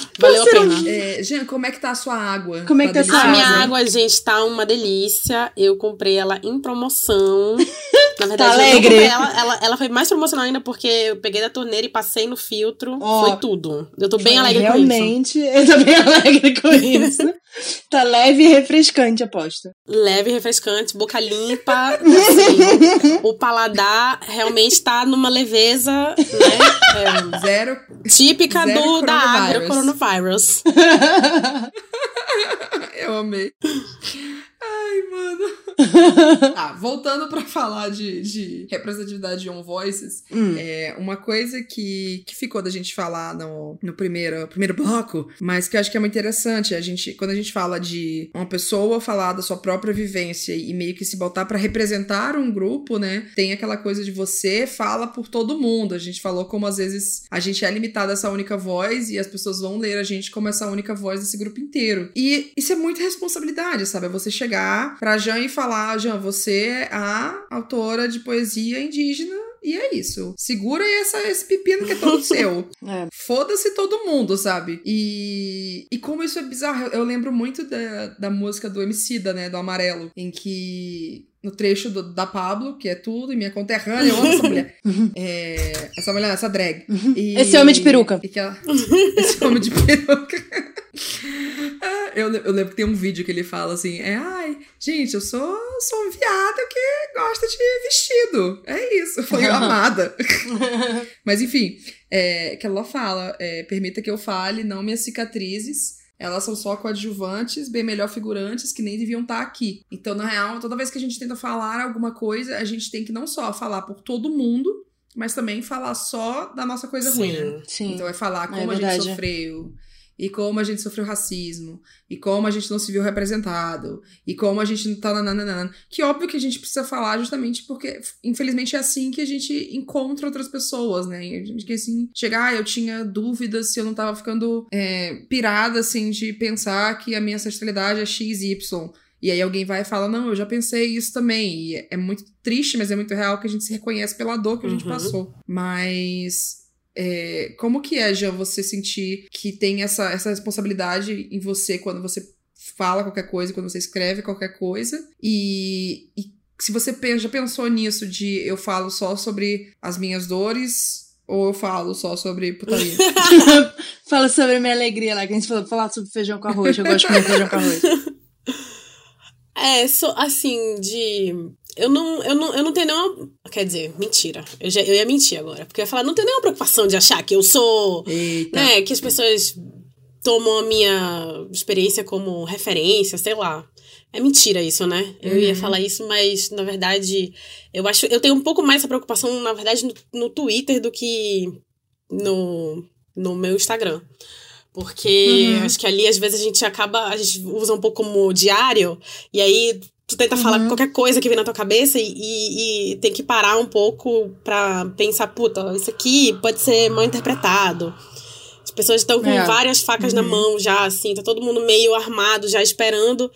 Valeu a pena. É, Jean, como é que tá a sua água? Como é que tá a sua A minha água? água, gente, tá uma delícia. Eu comprei ela em promoção. Na verdade, eu não alegre? comprei ela, ela. Ela foi mais promocional ainda porque eu peguei da torneira e passei no filtro. Ó. foi tudo. Eu tô bem alegre com isso. Realmente, eu tô bem alegre com isso. tá leve e refrescante, aposto. Leve, refrescante, boca limpa. assim, o paladar realmente tá numa leveza, né? Zero. é, típica Zero do, da agro coronavírus. Eu amei. Ai, mano. tá, voltando para falar de, de representatividade de On Voices, hum. é uma coisa que, que ficou da gente falar no, no primeiro, primeiro bloco, mas que eu acho que é muito interessante. A gente, quando a gente fala de uma pessoa falar da sua própria vivência e meio que se botar para representar um grupo, né? Tem aquela coisa de você fala por todo mundo. A gente falou como às vezes a gente é limitado a essa única voz e as pessoas vão ler a gente como essa única voz desse grupo inteiro. E isso é muita responsabilidade, sabe? É você chegar pra Jan e falar: Jan, você é a autora de poesia indígena e é isso. Segura aí essa, esse pepino que é todo seu. É. Foda-se todo mundo, sabe? E, e como isso é bizarro, eu, eu lembro muito da, da música do Emicida, né? Do Amarelo, em que no trecho do, da Pablo, que é tudo, e minha conterrânea, eu amo essa mulher. É, essa mulher, essa drag. E, esse homem de peruca. Ela, esse homem de peruca. eu, eu lembro que tem um vídeo que ele fala assim: é, ai, gente, eu sou, sou um viado que gosta de vestido. É isso, foi amada. Mas enfim, é, que ela fala: é, permita que eu fale, não minhas cicatrizes elas são só coadjuvantes, bem melhor figurantes, que nem deviam estar tá aqui. Então, na real, toda vez que a gente tenta falar alguma coisa, a gente tem que não só falar por todo mundo, mas também falar só da nossa coisa sim, ruim. Né? Sim. Então é falar é como é a gente sofreu, e como a gente sofreu racismo, e como a gente não se viu representado, e como a gente não tá nananana. Que óbvio que a gente precisa falar justamente porque, infelizmente, é assim que a gente encontra outras pessoas, né? E a gente quer assim, chegar, ah, eu tinha dúvidas se eu não tava ficando é, pirada, assim, de pensar que a minha ancestralidade é XY. E aí alguém vai e fala, não, eu já pensei isso também. E é muito triste, mas é muito real que a gente se reconhece pela dor que a gente uhum. passou. Mas é, como que é, já você sentir que tem essa, essa responsabilidade em você quando você fala qualquer coisa, quando você escreve qualquer coisa? E, e se você já pensou nisso de eu falo só sobre as minhas dores ou eu falo só sobre putaria? Fala sobre minha alegria lá, que a gente falou, falar sobre feijão com arroz. Eu gosto de comer feijão com arroz. É, so, assim, de eu não, eu não, eu não tenho nenhuma. Quer dizer, mentira. Eu, já, eu ia mentir agora. Porque eu ia falar, não tenho nenhuma preocupação de achar que eu sou. Eita. Né, que as pessoas tomam a minha experiência como referência, sei lá. É mentira isso, né? Eu uhum. ia falar isso, mas na verdade, eu acho. Eu tenho um pouco mais essa preocupação, na verdade, no, no Twitter do que no, no meu Instagram. Porque uhum. acho que ali, às vezes, a gente acaba. A gente usa um pouco como diário, e aí tu tenta uhum. falar qualquer coisa que vem na tua cabeça e, e, e, tem que parar um pouco pra pensar, puta, isso aqui pode ser mal interpretado. As pessoas estão com é. várias facas uhum. na mão já, assim, tá todo mundo meio armado, já esperando.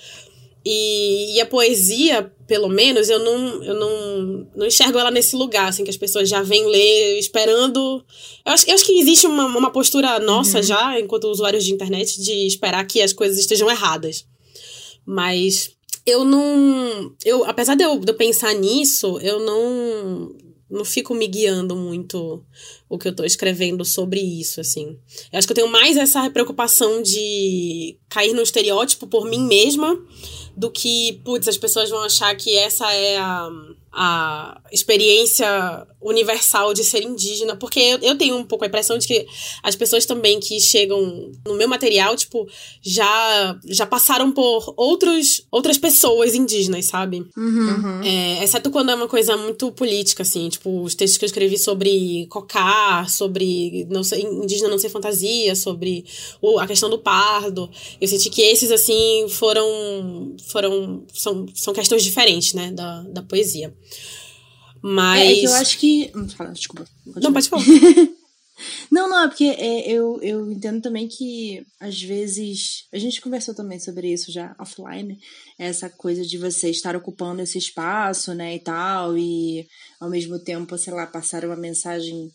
E, e, a poesia, pelo menos, eu não, eu não, não enxergo ela nesse lugar, assim, que as pessoas já vêm ler esperando. Eu acho, eu acho que existe uma, uma postura nossa uhum. já, enquanto usuários de internet, de esperar que as coisas estejam erradas. Mas eu não. Eu, apesar de eu, de eu pensar nisso, eu não não fico me guiando muito o que eu tô escrevendo sobre isso, assim. Eu acho que eu tenho mais essa preocupação de cair no estereótipo por mim mesma do que, putz, as pessoas vão achar que essa é a a experiência universal de ser indígena, porque eu, eu tenho um pouco a impressão de que as pessoas também que chegam no meu material, tipo, já já passaram por outros, outras pessoas indígenas, sabe? Uhum. É, exceto quando é uma coisa muito política, assim, tipo, os textos que eu escrevi sobre cocar, sobre não ser, indígena não ser fantasia, sobre o, a questão do pardo, eu senti que esses, assim, foram, foram são, são questões diferentes, né, da, da poesia. Mas. É, é que eu acho que. Desculpa. Não, pode falar. não, não, é porque é, eu, eu entendo também que às vezes. A gente conversou também sobre isso já offline. Essa coisa de você estar ocupando esse espaço, né, e tal, e ao mesmo tempo, sei lá, passar uma mensagem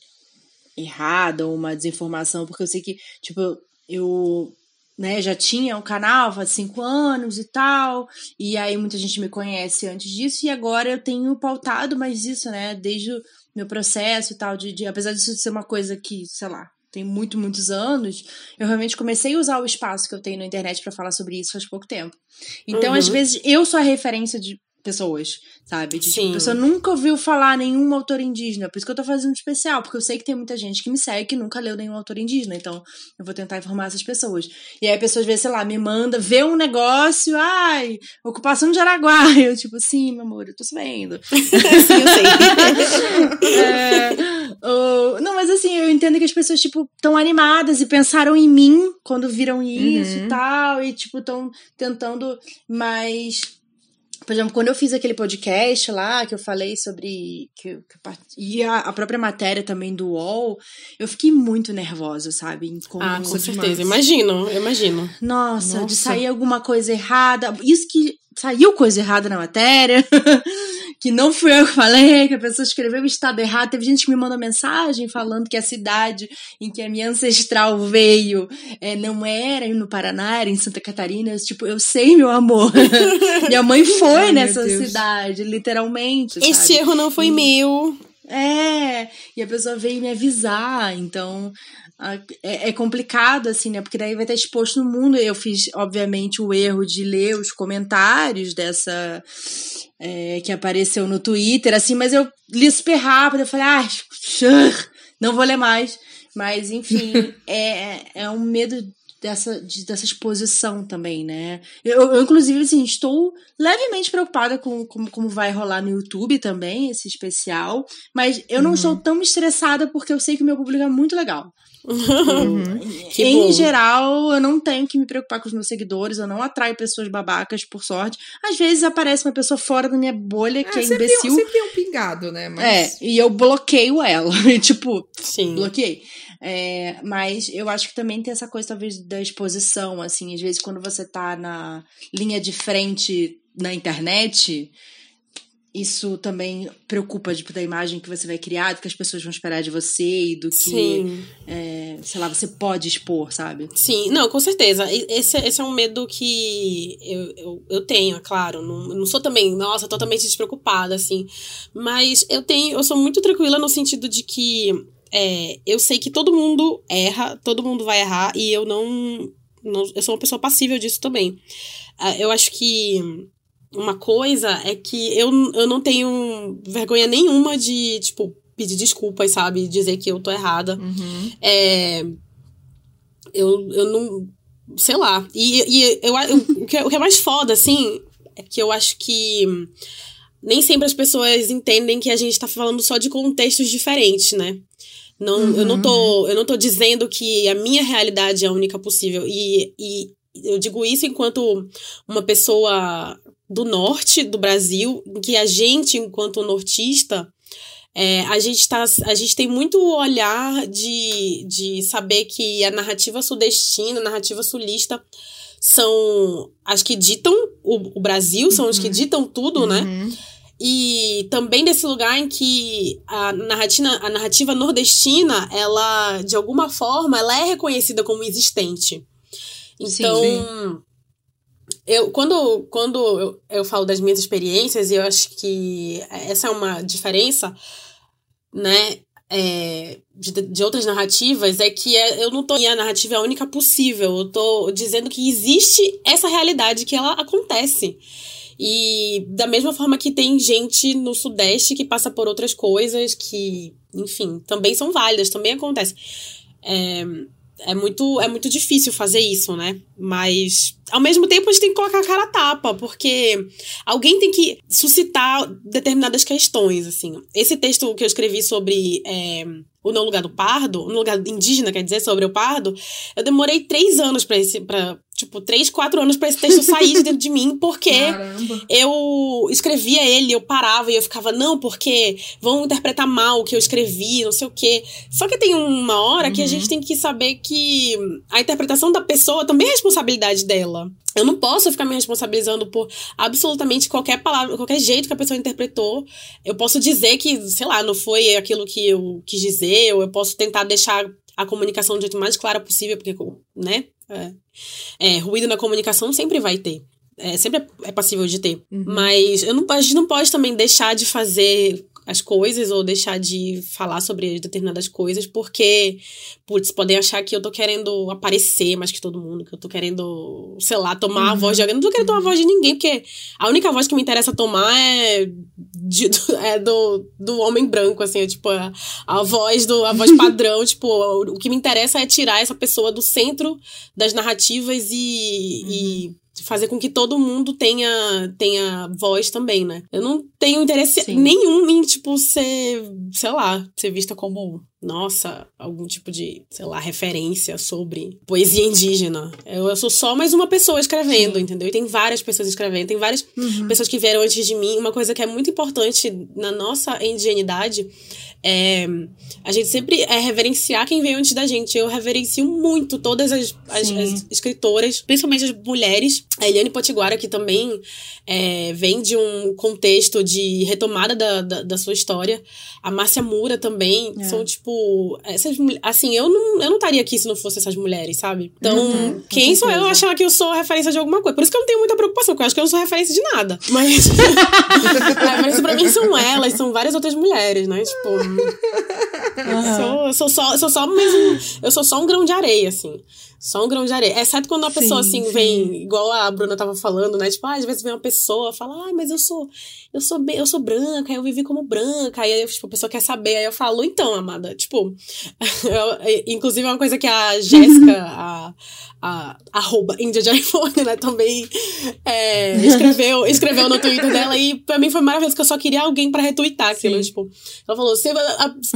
errada ou uma desinformação, porque eu sei que, tipo, eu né, já tinha um canal faz cinco anos e tal, e aí muita gente me conhece antes disso, e agora eu tenho pautado mais isso, né, desde o meu processo e tal, de, de apesar disso ser uma coisa que, sei lá, tem muito, muitos anos, eu realmente comecei a usar o espaço que eu tenho na internet para falar sobre isso faz pouco tempo. Então, uhum. às vezes, eu sou a referência de pessoas, sabe? De, tipo, a pessoa nunca ouviu falar nenhum autor indígena. Por isso que eu tô fazendo especial, porque eu sei que tem muita gente que me segue que nunca leu nenhum autor indígena. Então, eu vou tentar informar essas pessoas. E aí a pessoa, às vezes, sei lá, me manda ver um negócio, ai, ocupação de Araguá. Eu, tipo, sim, meu amor, eu tô sabendo. sim, eu sei. é, não, mas assim, eu entendo que as pessoas, tipo, estão animadas e pensaram em mim quando viram isso uhum. e tal. E, tipo, estão tentando mais por exemplo, quando eu fiz aquele podcast lá, que eu falei sobre. Que, que e a, a, própria matéria também do UOL, eu fiquei muito nervosa, sabe? Como, ah, com certeza. Imagino, imagino. Nossa, Nossa, de sair alguma coisa errada. Isso que saiu coisa errada na matéria. que não fui eu que falei, que a pessoa escreveu o estado errado. Teve gente que me mandou mensagem falando que a cidade em que a minha ancestral veio é, não era no Paraná, era em Santa Catarina. Eu, tipo, eu sei, meu amor. minha mãe foi Ai, nessa cidade, literalmente. Esse sabe? erro não foi e, meu. É, e a pessoa veio me avisar, então é, é, complicado, assim, né? Porque daí vai estar exposto no mundo. Eu fiz, obviamente, o erro de ler os comentários dessa. É, que apareceu no Twitter, assim, mas eu li super rápido. Eu falei, ah, não vou ler mais. Mas, enfim, é, é um medo dessa, de, dessa exposição também, né? Eu, eu, inclusive, assim, estou levemente preocupada com, com como vai rolar no YouTube também, esse especial. Mas eu não uhum. estou tão estressada porque eu sei que o meu público é muito legal. Uhum. em geral, eu não tenho que me preocupar com os meus seguidores, eu não atraio pessoas babacas, por sorte. Às vezes aparece uma pessoa fora da minha bolha que é, é imbecil. Sempre, sempre é um pingado, né? Mas... É, e eu bloqueio ela. tipo, Sim. bloqueei. É, mas eu acho que também tem essa coisa, talvez, da exposição, assim, às vezes quando você tá na linha de frente na internet, isso também preocupa tipo, da imagem que você vai criar, do que as pessoas vão esperar de você e do que, é, sei lá, você pode expor, sabe? Sim, não, com certeza. Esse, esse é um medo que eu, eu, eu tenho, é claro. Não, não sou também, nossa, totalmente despreocupada, assim. Mas eu tenho, eu sou muito tranquila no sentido de que é, eu sei que todo mundo erra, todo mundo vai errar, e eu não, não eu sou uma pessoa passível disso também. Uh, eu acho que uma coisa é que eu, eu não tenho vergonha nenhuma de, tipo, pedir desculpas, sabe? Dizer que eu tô errada. Uhum. É, eu, eu não. Sei lá. E, e eu, eu, o, que é, o que é mais foda, assim, é que eu acho que nem sempre as pessoas entendem que a gente tá falando só de contextos diferentes, né? Não, uhum. eu, não tô, uhum. eu não tô dizendo que a minha realidade é a única possível. E, e eu digo isso enquanto uma pessoa do norte do Brasil, que a gente, enquanto nortista, é, a, gente tá, a gente tem muito olhar de, de saber que a narrativa sudestina, a narrativa sulista, são as que ditam o, o Brasil, são uhum. as que ditam tudo, né? uhum. né? E também desse lugar em que a narrativa, a narrativa nordestina, ela, de alguma forma, ela é reconhecida como existente. Então, sim, sim eu, quando, quando eu, eu falo das minhas experiências, e eu acho que essa é uma diferença, né, é, de, de outras narrativas, é que é, eu não tô. A narrativa é a única possível. Eu tô dizendo que existe essa realidade, que ela acontece. E da mesma forma que tem gente no Sudeste que passa por outras coisas que, enfim, também são válidas, também acontece. É, é muito, é muito difícil fazer isso, né? Mas, ao mesmo tempo, a gente tem que colocar a cara a tapa, porque alguém tem que suscitar determinadas questões, assim. Esse texto que eu escrevi sobre é, o No Lugar do Pardo, no lugar indígena, quer dizer, sobre o pardo, eu demorei três anos para tipo, três, quatro anos para esse texto sair de dentro de mim, porque Caramba. eu escrevia ele, eu parava e eu ficava, não, porque vão interpretar mal o que eu escrevi, não sei o quê. Só que tem uma hora uhum. que a gente uhum. tem que saber que a interpretação da pessoa também é responsabilidade dela. Eu não posso ficar me responsabilizando por absolutamente qualquer palavra, qualquer jeito que a pessoa interpretou. Eu posso dizer que, sei lá, não foi aquilo que eu quis dizer, ou eu posso tentar deixar a comunicação do jeito mais clara possível, porque, né? É, é, ruído na comunicação sempre vai ter. É, sempre é passível de ter. Uhum. Mas eu não, a gente não pode também deixar de fazer as coisas ou deixar de falar sobre determinadas coisas, porque, putz, podem achar que eu tô querendo aparecer mais que todo mundo, que eu tô querendo, sei lá, tomar uhum. a voz de alguém. Não tô querendo tomar a voz de ninguém, porque a única voz que me interessa tomar é, de, é do, do homem branco, assim, é, tipo, a, a voz do a voz padrão, tipo, o, o que me interessa é tirar essa pessoa do centro das narrativas e, uhum. e fazer com que todo mundo tenha, tenha voz também, né? Eu não tenho interesse Sim. nenhum em, tipo, ser, sei lá, ser vista como, nossa, algum tipo de, sei lá, referência sobre poesia indígena. Eu, eu sou só mais uma pessoa escrevendo, Sim. entendeu? E tem várias pessoas escrevendo, tem várias uhum. pessoas que vieram antes de mim. Uma coisa que é muito importante na nossa indigenidade é, a gente sempre é reverenciar quem veio antes da gente. Eu reverencio muito todas as, as, as escritoras, principalmente as mulheres. A Eliane Potiguara, que também é, vem de um contexto de retomada da, da, da sua história. A Márcia Mura também. É. São, tipo, essas Assim, eu não, eu não estaria aqui se não fosse essas mulheres, sabe? Então, uhum, quem sou eu achar que eu sou referência de alguma coisa? Por isso que eu não tenho muita preocupação, porque eu acho que eu não sou referência de nada. Mas. referência pra mim são elas, são várias outras mulheres, né? Tipo. Uhum. Eu, sou, eu, sou só, eu sou só mesmo. Eu sou só um grão de areia, assim. Só um grão de areia. Exceto quando uma pessoa, sim, assim, sim. vem, igual a Bruna tava falando, né? Tipo, ah, às vezes vem uma pessoa, fala, ah, mas eu sou, eu sou eu sou branca, eu vivi como branca. Aí, tipo, a pessoa quer saber. Aí eu falo, então, amada, tipo, eu, inclusive é uma coisa que a Jéssica, a, a arroba Índia de iPhone, né, também é, escreveu, escreveu no Twitter dela e pra mim foi maravilhoso, que eu só queria alguém pra retweetar aquilo, tipo, ela falou, se,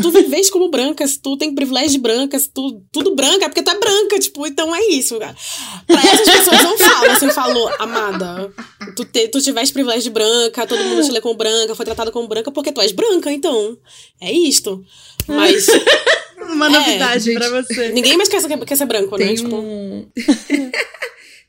tu vives como branca, se tu tem privilégio de branca, se tu, tudo branca, é porque tu é branca, tipo, então é isso, cara. Pra essas pessoas não fala, você falou, amada, tu, te, tu tiveste privilégio de branca, todo mundo te lê como branca, foi tratado como branca porque tu és branca, então, é isto. Mas... Uma é, novidade pra você. Ninguém mais quer, quer ser branco, né? Tem tipo... um...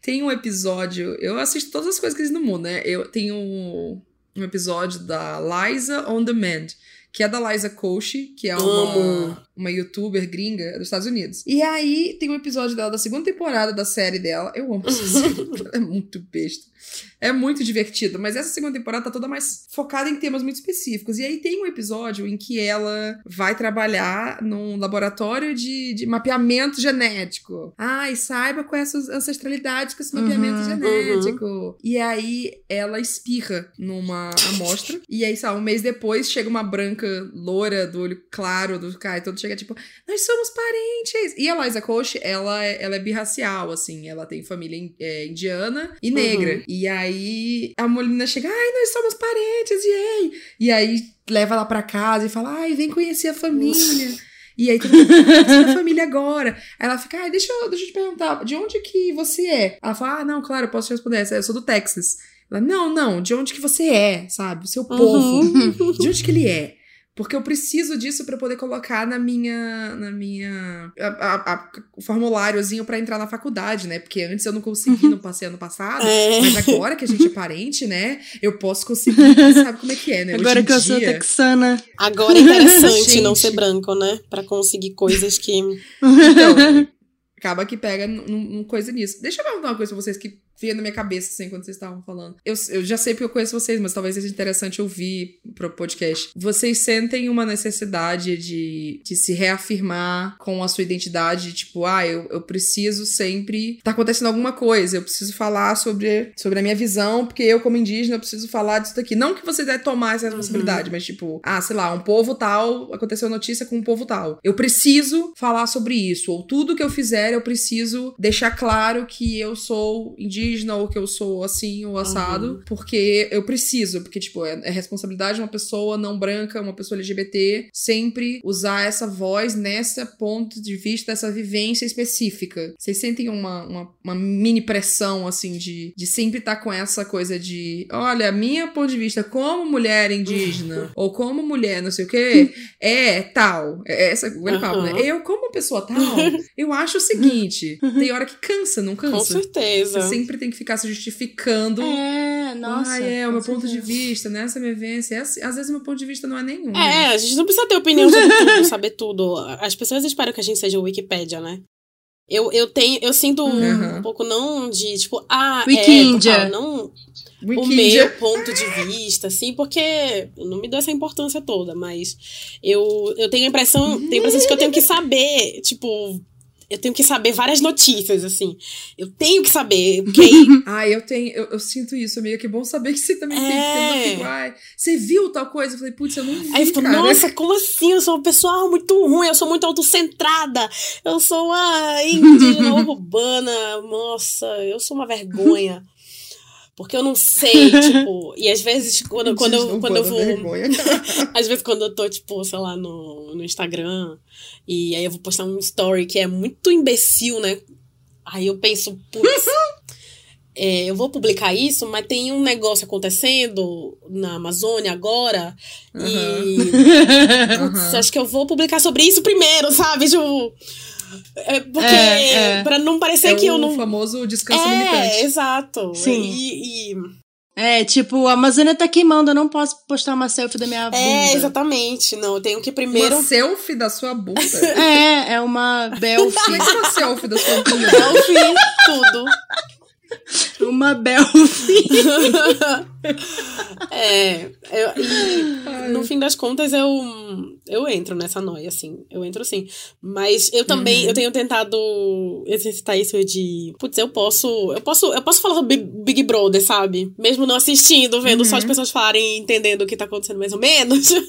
Tem um episódio. Eu assisto todas as coisas que eles no mundo, né? Eu tenho um, um episódio da Liza on Demand, que é da Liza Koshy, que é uma, uma youtuber gringa dos Estados Unidos. E aí tem um episódio dela da segunda temporada da série dela. Eu amo essa série, é muito besta. É muito divertido, mas essa segunda temporada tá toda mais focada em temas muito específicos. E aí tem um episódio em que ela vai trabalhar num laboratório de, de mapeamento genético. Ai, saiba qual é a sua ancestralidade com esse mapeamento uhum, genético. Uhum. E aí ela espirra numa amostra. e aí, sabe, um mês depois chega uma branca loura do olho claro do cara, todo chega tipo, nós somos parentes. E a Liza Coach, ela, é, ela é birracial, assim, ela tem família é, indiana e negra. Uhum. E aí a menina chega, ai, nós somos parentes, yay! E aí leva ela pra casa e fala, ai, vem conhecer a família. E aí tudo a família agora. Aí ela fica, ai, deixa eu, deixa eu te perguntar, de onde que você é? Ela fala, ah, não, claro, eu posso te responder. Eu sou do Texas. Ela, não, não, de onde que você é, sabe? O seu povo. Uhum. De onde que ele é? Porque eu preciso disso para poder colocar na minha. na minha. A, a, a, o formuláriozinho para entrar na faculdade, né? Porque antes eu não consegui, não passei ano passado. É. Mas agora que a gente é parente, né? Eu posso conseguir, sabe como é que é, né? Agora que eu sou texana. Agora é interessante não ser branco, né? para conseguir coisas que. Então, acaba que pega coisa nisso. Deixa eu perguntar uma coisa pra vocês que vinha na minha cabeça, assim, quando vocês estavam falando. Eu, eu já sei porque eu conheço vocês, mas talvez seja interessante ouvir pro podcast. Vocês sentem uma necessidade de, de se reafirmar com a sua identidade, tipo, ah, eu, eu preciso sempre. Tá acontecendo alguma coisa, eu preciso falar sobre, sobre a minha visão, porque eu, como indígena, eu preciso falar disso daqui. Não que você deve tomar essa responsabilidade, uhum. mas tipo, ah, sei lá, um povo tal, aconteceu notícia com um povo tal. Eu preciso falar sobre isso, ou tudo que eu fizer, eu preciso deixar claro que eu sou indígena indígena ou que eu sou assim ou assado, uhum. porque eu preciso, porque, tipo, é, é, responsabilidade de uma pessoa não branca, uma pessoa LGBT, sempre usar essa voz nessa ponto de vista, dessa vivência específica. Vocês sentem uma, uma, uma mini pressão, assim, de, de sempre estar tá com essa coisa de, olha, minha ponto de vista como mulher indígena, ou como mulher não sei o quê, é tal. É essa, o uhum. papo, né? Eu, como pessoa tal, eu acho o seguinte, tem hora que cansa, não cansa? Com certeza. Você sempre tem que ficar se justificando. É, nossa. Ah, é, o meu ponto de vista, né? Essa minha vivência. É assim, às vezes o meu ponto de vista não é nenhum. É, a gente não precisa ter opinião sobre tudo, saber tudo. As pessoas esperam que a gente seja o Wikipédia, né? Eu, eu tenho, eu sinto uhum. um pouco não de, tipo, ah, Wikiíndia. é, não o meu ponto de vista, assim, porque eu não me dou essa importância toda, mas eu, eu tenho a impressão, tenho a impressão de que eu tenho que saber, tipo, eu tenho que saber várias notícias, assim. Eu tenho que saber, porque aí... ah, eu tenho, eu, eu, sinto isso, amiga. Que bom saber que você também é... tem. Eu ai, você viu tal coisa? Eu falei, putz, eu não vi, Aí eu fico, nossa, como assim? Eu sou uma pessoa muito ruim, eu sou muito autocentrada, eu sou uma indígena urbana, nossa, eu sou uma vergonha. Porque eu não sei, tipo, e às vezes quando, quando, eu, quando eu vou. às vezes quando eu tô, tipo, sei lá, no, no Instagram, e aí eu vou postar um story que é muito imbecil, né? Aí eu penso, putz, é, eu vou publicar isso, mas tem um negócio acontecendo na Amazônia agora. Uhum. E. Putz, uhum. acho que eu vou publicar sobre isso primeiro, sabe? Tipo. É porque, é, é. pra não parecer é que eu não. o famoso descanso é, limitante. É, exato. Sim. E, e, É, tipo, a Amazônia tá queimando, eu não posso postar uma selfie da minha é, bunda. É, exatamente. Não, eu tenho que primeiro. Uma selfie da sua bunda? é, é uma belfie. É que é uma selfie da sua bunda? Belfie, tudo. Uma Belfi. é, eu, e no fim das contas eu, eu entro nessa noia, assim. Eu entro sim. Mas eu também, uhum. eu tenho tentado exercitar isso de, putz, eu posso, eu posso, eu posso falar sobre Big Brother, sabe? Mesmo não assistindo, vendo uhum. só as uhum. pessoas falarem e entendendo o que tá acontecendo mais ou menos. eu,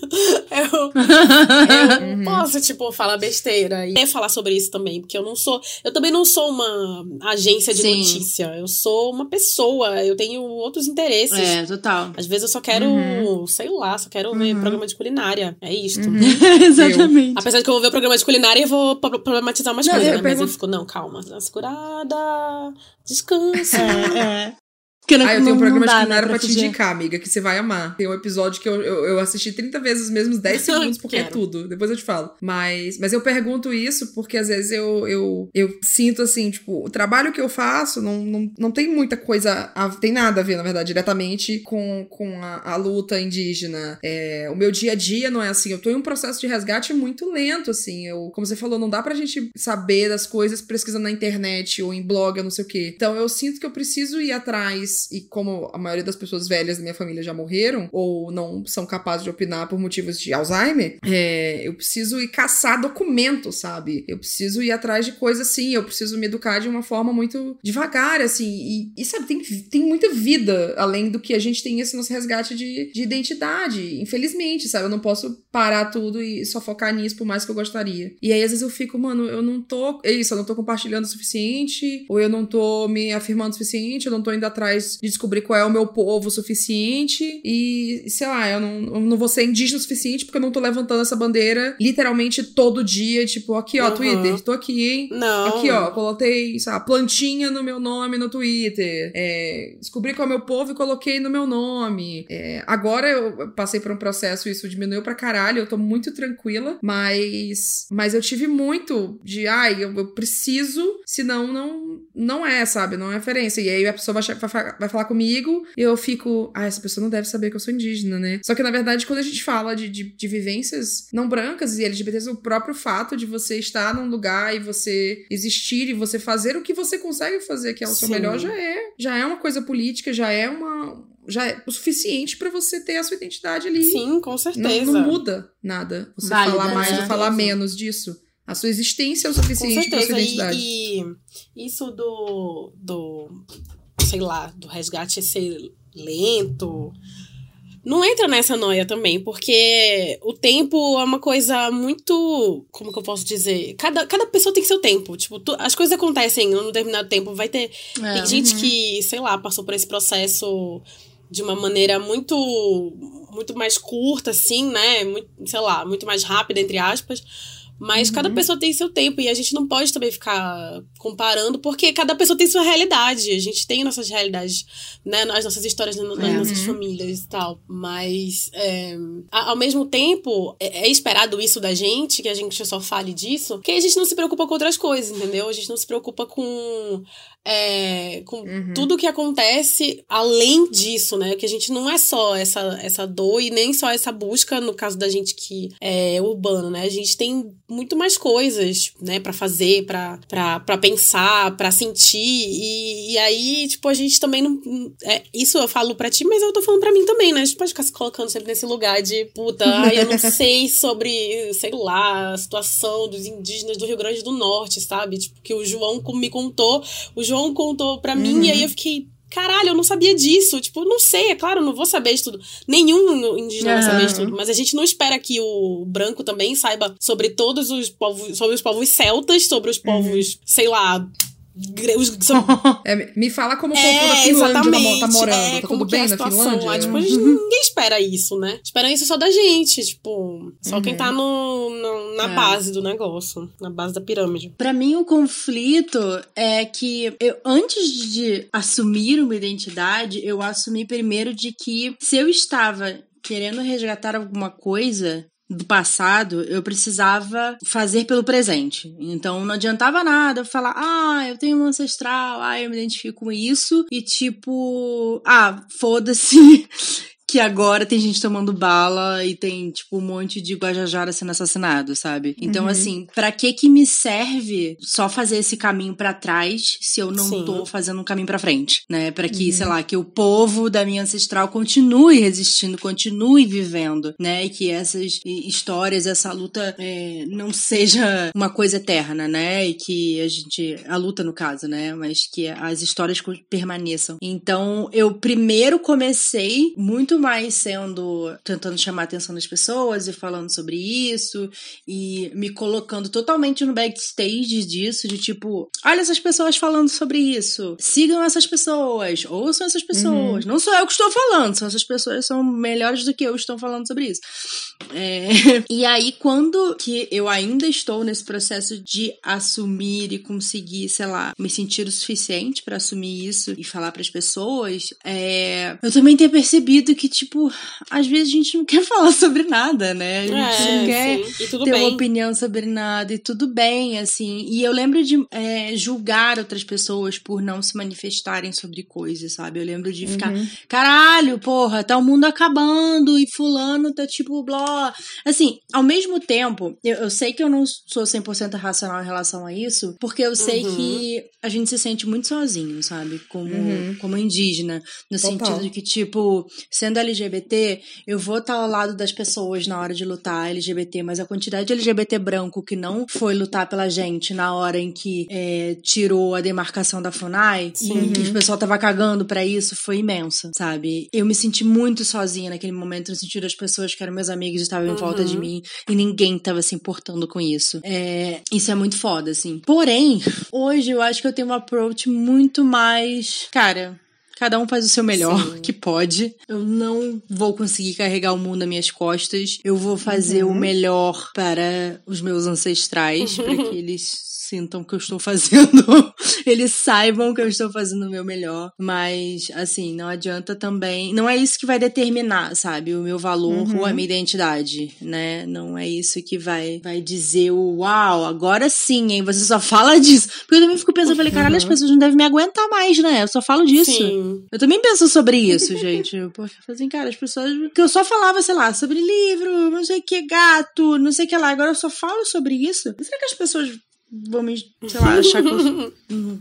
eu uhum. posso, tipo, falar besteira e falar sobre isso também, porque eu não sou, eu também não sou uma agência de sim. notícia. Eu sou uma pessoa, eu tenho outros interesses. É, total. Às vezes eu só quero, uhum. sei lá, só quero uhum. ver programa de culinária. É isto. Uhum. Exatamente. Apesar de que eu vou ver o programa de culinária e vou problematizar umas não, coisas, né? Mas eu fico, não, calma, dá uma segurada, descansa. É, é. Porque não, ah, eu tenho um programa de culinária pra, pra te indicar, amiga, que você vai amar. Tem um episódio que eu, eu, eu assisti 30 vezes os mesmos 10 segundos, porque é tudo. Depois eu te falo. Mas, mas eu pergunto isso porque às vezes eu, eu, eu sinto assim, tipo, o trabalho que eu faço não, não, não tem muita coisa. A, tem nada a ver, na verdade, diretamente com, com a, a luta indígena. É, o meu dia a dia não é assim. Eu tô em um processo de resgate muito lento, assim. Eu, como você falou, não dá pra gente saber das coisas pesquisando na internet ou em blog ou não sei o quê. Então eu sinto que eu preciso ir atrás e como a maioria das pessoas velhas da minha família já morreram, ou não são capazes de opinar por motivos de Alzheimer, é, eu preciso ir caçar documentos, sabe? Eu preciso ir atrás de coisas assim, eu preciso me educar de uma forma muito devagar, assim, e, e sabe, tem, tem muita vida além do que a gente tem esse nosso resgate de, de identidade, infelizmente, sabe? Eu não posso parar tudo e só focar nisso por mais que eu gostaria. E aí, às vezes, eu fico, mano, eu não tô. É isso, eu não tô compartilhando o suficiente, ou eu não tô me afirmando o suficiente, eu não tô indo atrás de descobrir qual é o meu povo suficiente e, sei lá, eu não, eu não vou ser indígena o suficiente porque eu não tô levantando essa bandeira literalmente todo dia, tipo, aqui ó, uhum. Twitter, tô aqui, hein? Não. Aqui ó, coloquei, sei lá, plantinha no meu nome no Twitter. É, descobri qual é o meu povo e coloquei no meu nome. É, agora eu passei por um processo, isso diminuiu pra caralho, eu tô muito tranquila, mas, mas eu tive muito de, ai, eu, eu preciso, senão não, não é, sabe? Não é referência. E aí a pessoa vai, vai, vai falar comigo e eu fico, ah, essa pessoa não deve saber que eu sou indígena, né? Só que na verdade, quando a gente fala de, de, de vivências não brancas e LGBTs, o próprio fato de você estar num lugar e você existir e você fazer o que você consegue fazer, que é o seu Sim. melhor, já é, já é uma coisa política, já é uma, já é o suficiente para você ter a sua identidade ali. Sim, com certeza. Não, não muda nada você Válida, falar mais né? ou falar menos disso. A sua existência é o suficiente para sua identidade. E, e isso do, do sei lá, do resgate ser lento. Não entra nessa noia também, porque o tempo é uma coisa muito. Como que eu posso dizer? Cada, cada pessoa tem seu tempo. Tipo, tu, as coisas acontecem num determinado tempo. Vai ter. É, tem gente uhum. que, sei lá, passou por esse processo de uma maneira muito. Muito mais curta, assim, né? Muito, sei lá, muito mais rápida, entre aspas mas uhum. cada pessoa tem seu tempo e a gente não pode também ficar comparando, porque cada pessoa tem sua realidade. A gente tem nossas realidades, né? As nossas histórias nas uhum. nossas famílias e tal. Mas, é, ao mesmo tempo, é, é, esperado isso da gente, que a gente só fale disso, que a gente não se preocupa com outras coisas, entendeu? A gente não se preocupa com é, com uhum. tudo que acontece além disso, né? Que a gente não é só essa, essa dor e nem só essa busca, no caso da gente que é urbano, né? A gente tem muito mais coisas, né, para fazer, para pensar, para sentir. E, e aí, tipo, a gente também não. É, isso eu falo para ti, mas eu tô falando para mim também, né? A gente pode ficar se colocando sempre nesse lugar de puta, ai, eu não sei sobre, sei lá, a situação dos indígenas do Rio Grande do Norte, sabe? Tipo, que o João me contou, o João contou para mim, uhum. e aí eu fiquei, caralho, eu não sabia disso. Tipo, não sei, é claro, não vou saber de tudo. Nenhum indígena vai saber de tudo. Mas a gente não espera que o branco também saiba sobre todos os povos, sobre os povos celtas, sobre os povos, uhum. sei lá, são... É, me fala como o povo é, da Finlândia tá, tá morando. É, tá tudo bem é na Finlândia? Lá, tipo, ninguém espera isso, né? Espera isso só da gente. Tipo, só uhum. quem tá no, no na é. base do negócio, na base da pirâmide. Para mim, o conflito é que eu, antes de assumir uma identidade, eu assumi primeiro de que se eu estava querendo resgatar alguma coisa, do passado, eu precisava fazer pelo presente. Então não adiantava nada falar, ah, eu tenho um ancestral, ah, eu me identifico com isso, e tipo, ah, foda-se que agora tem gente tomando bala e tem, tipo, um monte de Guajajara sendo assassinado, sabe? Então, uhum. assim, para que que me serve só fazer esse caminho para trás se eu não Sim. tô fazendo um caminho para frente, né? Para que, uhum. sei lá, que o povo da minha ancestral continue resistindo, continue vivendo, né? E que essas histórias, essa luta é, não seja uma coisa eterna, né? E que a gente, a luta no caso, né? Mas que as histórias permaneçam. Então, eu primeiro comecei muito mais sendo tentando chamar a atenção das pessoas e falando sobre isso e me colocando totalmente no backstage disso, de tipo, olha essas pessoas falando sobre isso, sigam essas pessoas, ouçam essas pessoas. Uhum. Não sou eu que estou falando, são essas pessoas são melhores do que eu estão falando sobre isso. É... e aí, quando que eu ainda estou nesse processo de assumir e conseguir, sei lá, me sentir o suficiente para assumir isso e falar para as pessoas, é... eu também tenho percebido que tipo, às vezes a gente não quer falar sobre nada, né? A gente é, não quer ter bem. uma opinião sobre nada e tudo bem, assim. E eu lembro de é, julgar outras pessoas por não se manifestarem sobre coisas, sabe? Eu lembro de ficar, uhum. caralho, porra, tá o mundo acabando e fulano tá tipo, blá. Assim, ao mesmo tempo, eu, eu sei que eu não sou 100% racional em relação a isso, porque eu sei uhum. que a gente se sente muito sozinho, sabe? Como, uhum. como indígena. No Total. sentido de que, tipo, sendo LGBT, eu vou estar ao lado das pessoas na hora de lutar LGBT, mas a quantidade de LGBT branco que não foi lutar pela gente na hora em que é, tirou a demarcação da FUNAI Sim. e que o pessoal tava cagando para isso foi imensa, sabe? Eu me senti muito sozinha naquele momento, no sentido das pessoas que eram meus amigos estavam uhum. em volta de uhum. mim e ninguém tava se importando com isso. É, isso é muito foda, assim. Porém, hoje eu acho que eu tenho um approach muito mais. Cara, Cada um faz o seu melhor Sim. que pode. Eu não vou conseguir carregar o mundo nas minhas costas. Eu vou fazer uhum. o melhor para os meus ancestrais, para que eles sintam que eu estou fazendo, eles saibam que eu estou fazendo o meu melhor. Mas, assim, não adianta também. Não é isso que vai determinar, sabe, o meu valor uhum. ou a minha identidade, né? Não é isso que vai, vai dizer o uau, agora sim, hein? Você só fala disso. Porque eu também fico pensando, falei, caralho, as uhum. pessoas não devem me aguentar mais, né? Eu só falo disso. Sim. Eu também penso sobre isso, gente. Porque, assim, cara, as pessoas. Que eu só falava, sei lá, sobre livro, não sei o que, gato, não sei o que lá. Agora eu só falo sobre isso. Será que as pessoas vão me, sei lá, achar que eu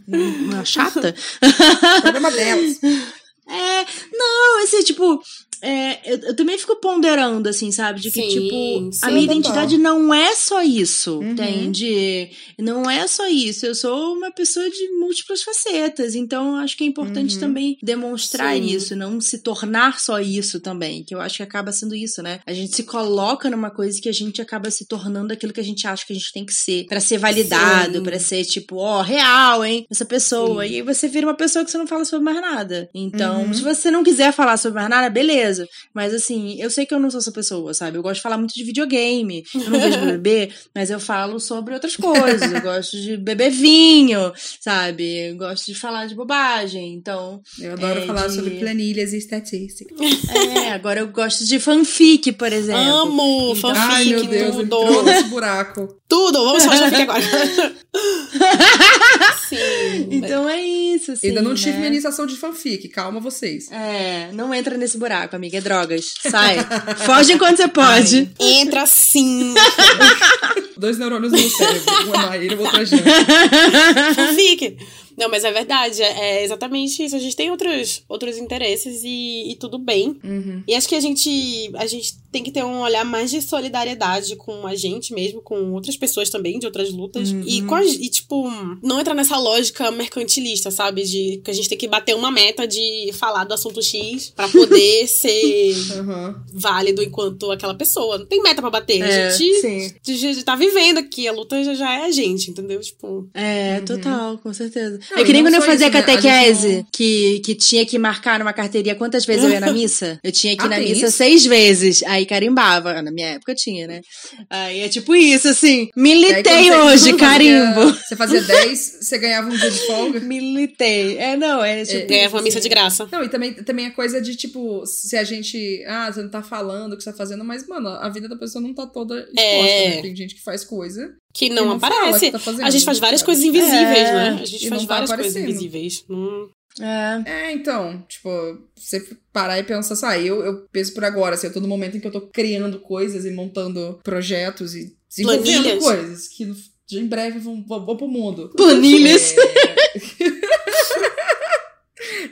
uma chata. Problema delas. É, não, assim, tipo, é, eu, eu, também fico ponderando, assim, sabe? De que, sim, tipo, sim, a minha identidade não é só isso, uhum. entende? Não é só isso. Eu sou uma pessoa de múltiplas facetas. Então, acho que é importante uhum. também demonstrar sim. isso, não se tornar só isso também. Que eu acho que acaba sendo isso, né? A gente se coloca numa coisa que a gente acaba se tornando aquilo que a gente acha que a gente tem que ser. para ser validado, para ser, tipo, ó, oh, real, hein? Essa pessoa. E aí você vira uma pessoa que você não fala sobre mais nada. Então, uhum. se você não quiser falar sobre mais nada, beleza beleza. Mas assim, eu sei que eu não sou essa pessoa, sabe? Eu gosto de falar muito de videogame. Eu não vejo bebê, mas eu falo sobre outras coisas. Eu gosto de beber vinho, sabe? Eu gosto de falar de bobagem. Então. Eu adoro é, falar de... sobre planilhas e estatísticas. É, agora eu gosto de fanfic, por exemplo. Amo! Então, fanfic, Ai, meu Deus, tudo. nesse buraco. Tudo! Vamos falar de fanfic agora. Sim. Então é isso. Assim, Ainda não tive né? minha iniciação de fanfic, calma vocês. É, não entra nesse buraco, amiga. É drogas. Sai. Foge enquanto você pode. Ai, entra sim. dois neurônios no cérebro. Um é Maíra, o outro é Jane. Fique. Não, mas é verdade, é, é exatamente isso. A gente tem outros, outros interesses e, e tudo bem. Uhum. E acho que a gente, a gente tem que ter um olhar mais de solidariedade com a gente mesmo, com outras pessoas também, de outras lutas. Uhum. E, com a, e, tipo, não entrar nessa lógica mercantilista, sabe? De que a gente tem que bater uma meta de falar do assunto X pra poder ser Uhum. válido enquanto aquela pessoa. Não tem meta pra bater. É, a gente, gente tá vivendo aqui, a luta já, já é a gente, entendeu? Tipo. É, total, com certeza. Não, é que nem quando eu fazia isso, né? Gente catequese, não- que, que tinha que marcar numa carteirinha quantas vezes eu ia na missa. Eu tinha que ir Ah, na missa isso? seis vezes. Aí carimbava. Na minha época tinha, né? Aí é tipo isso, assim. Aí, Militei você- hoje, você fazia- carimbo. Você fazia 10, você ganhava um dia de folga. Militei. É, não, é tipo. Ganhava uma missa de graça. Não, e também, também a coisa de, tipo, se a gente. Ah, você não tá falando o que você tá fazendo, mas, mano, a vida da pessoa não tá toda exposta, É. né? Tem gente que faz coisa. Que não, não fala aparece. que tá a gente faz várias coisas invisíveis, É, né? A gente faz tá várias coisas invisíveis. Hum. É. É, então, tipo, você parar e pensar assim, ah, eu, eu penso por agora, assim, eu tô no momento em que eu tô criando coisas e montando projetos e desenvolvendo Planilhas. coisas que em breve vão, vão, vão pro mundo. Planilhas. É...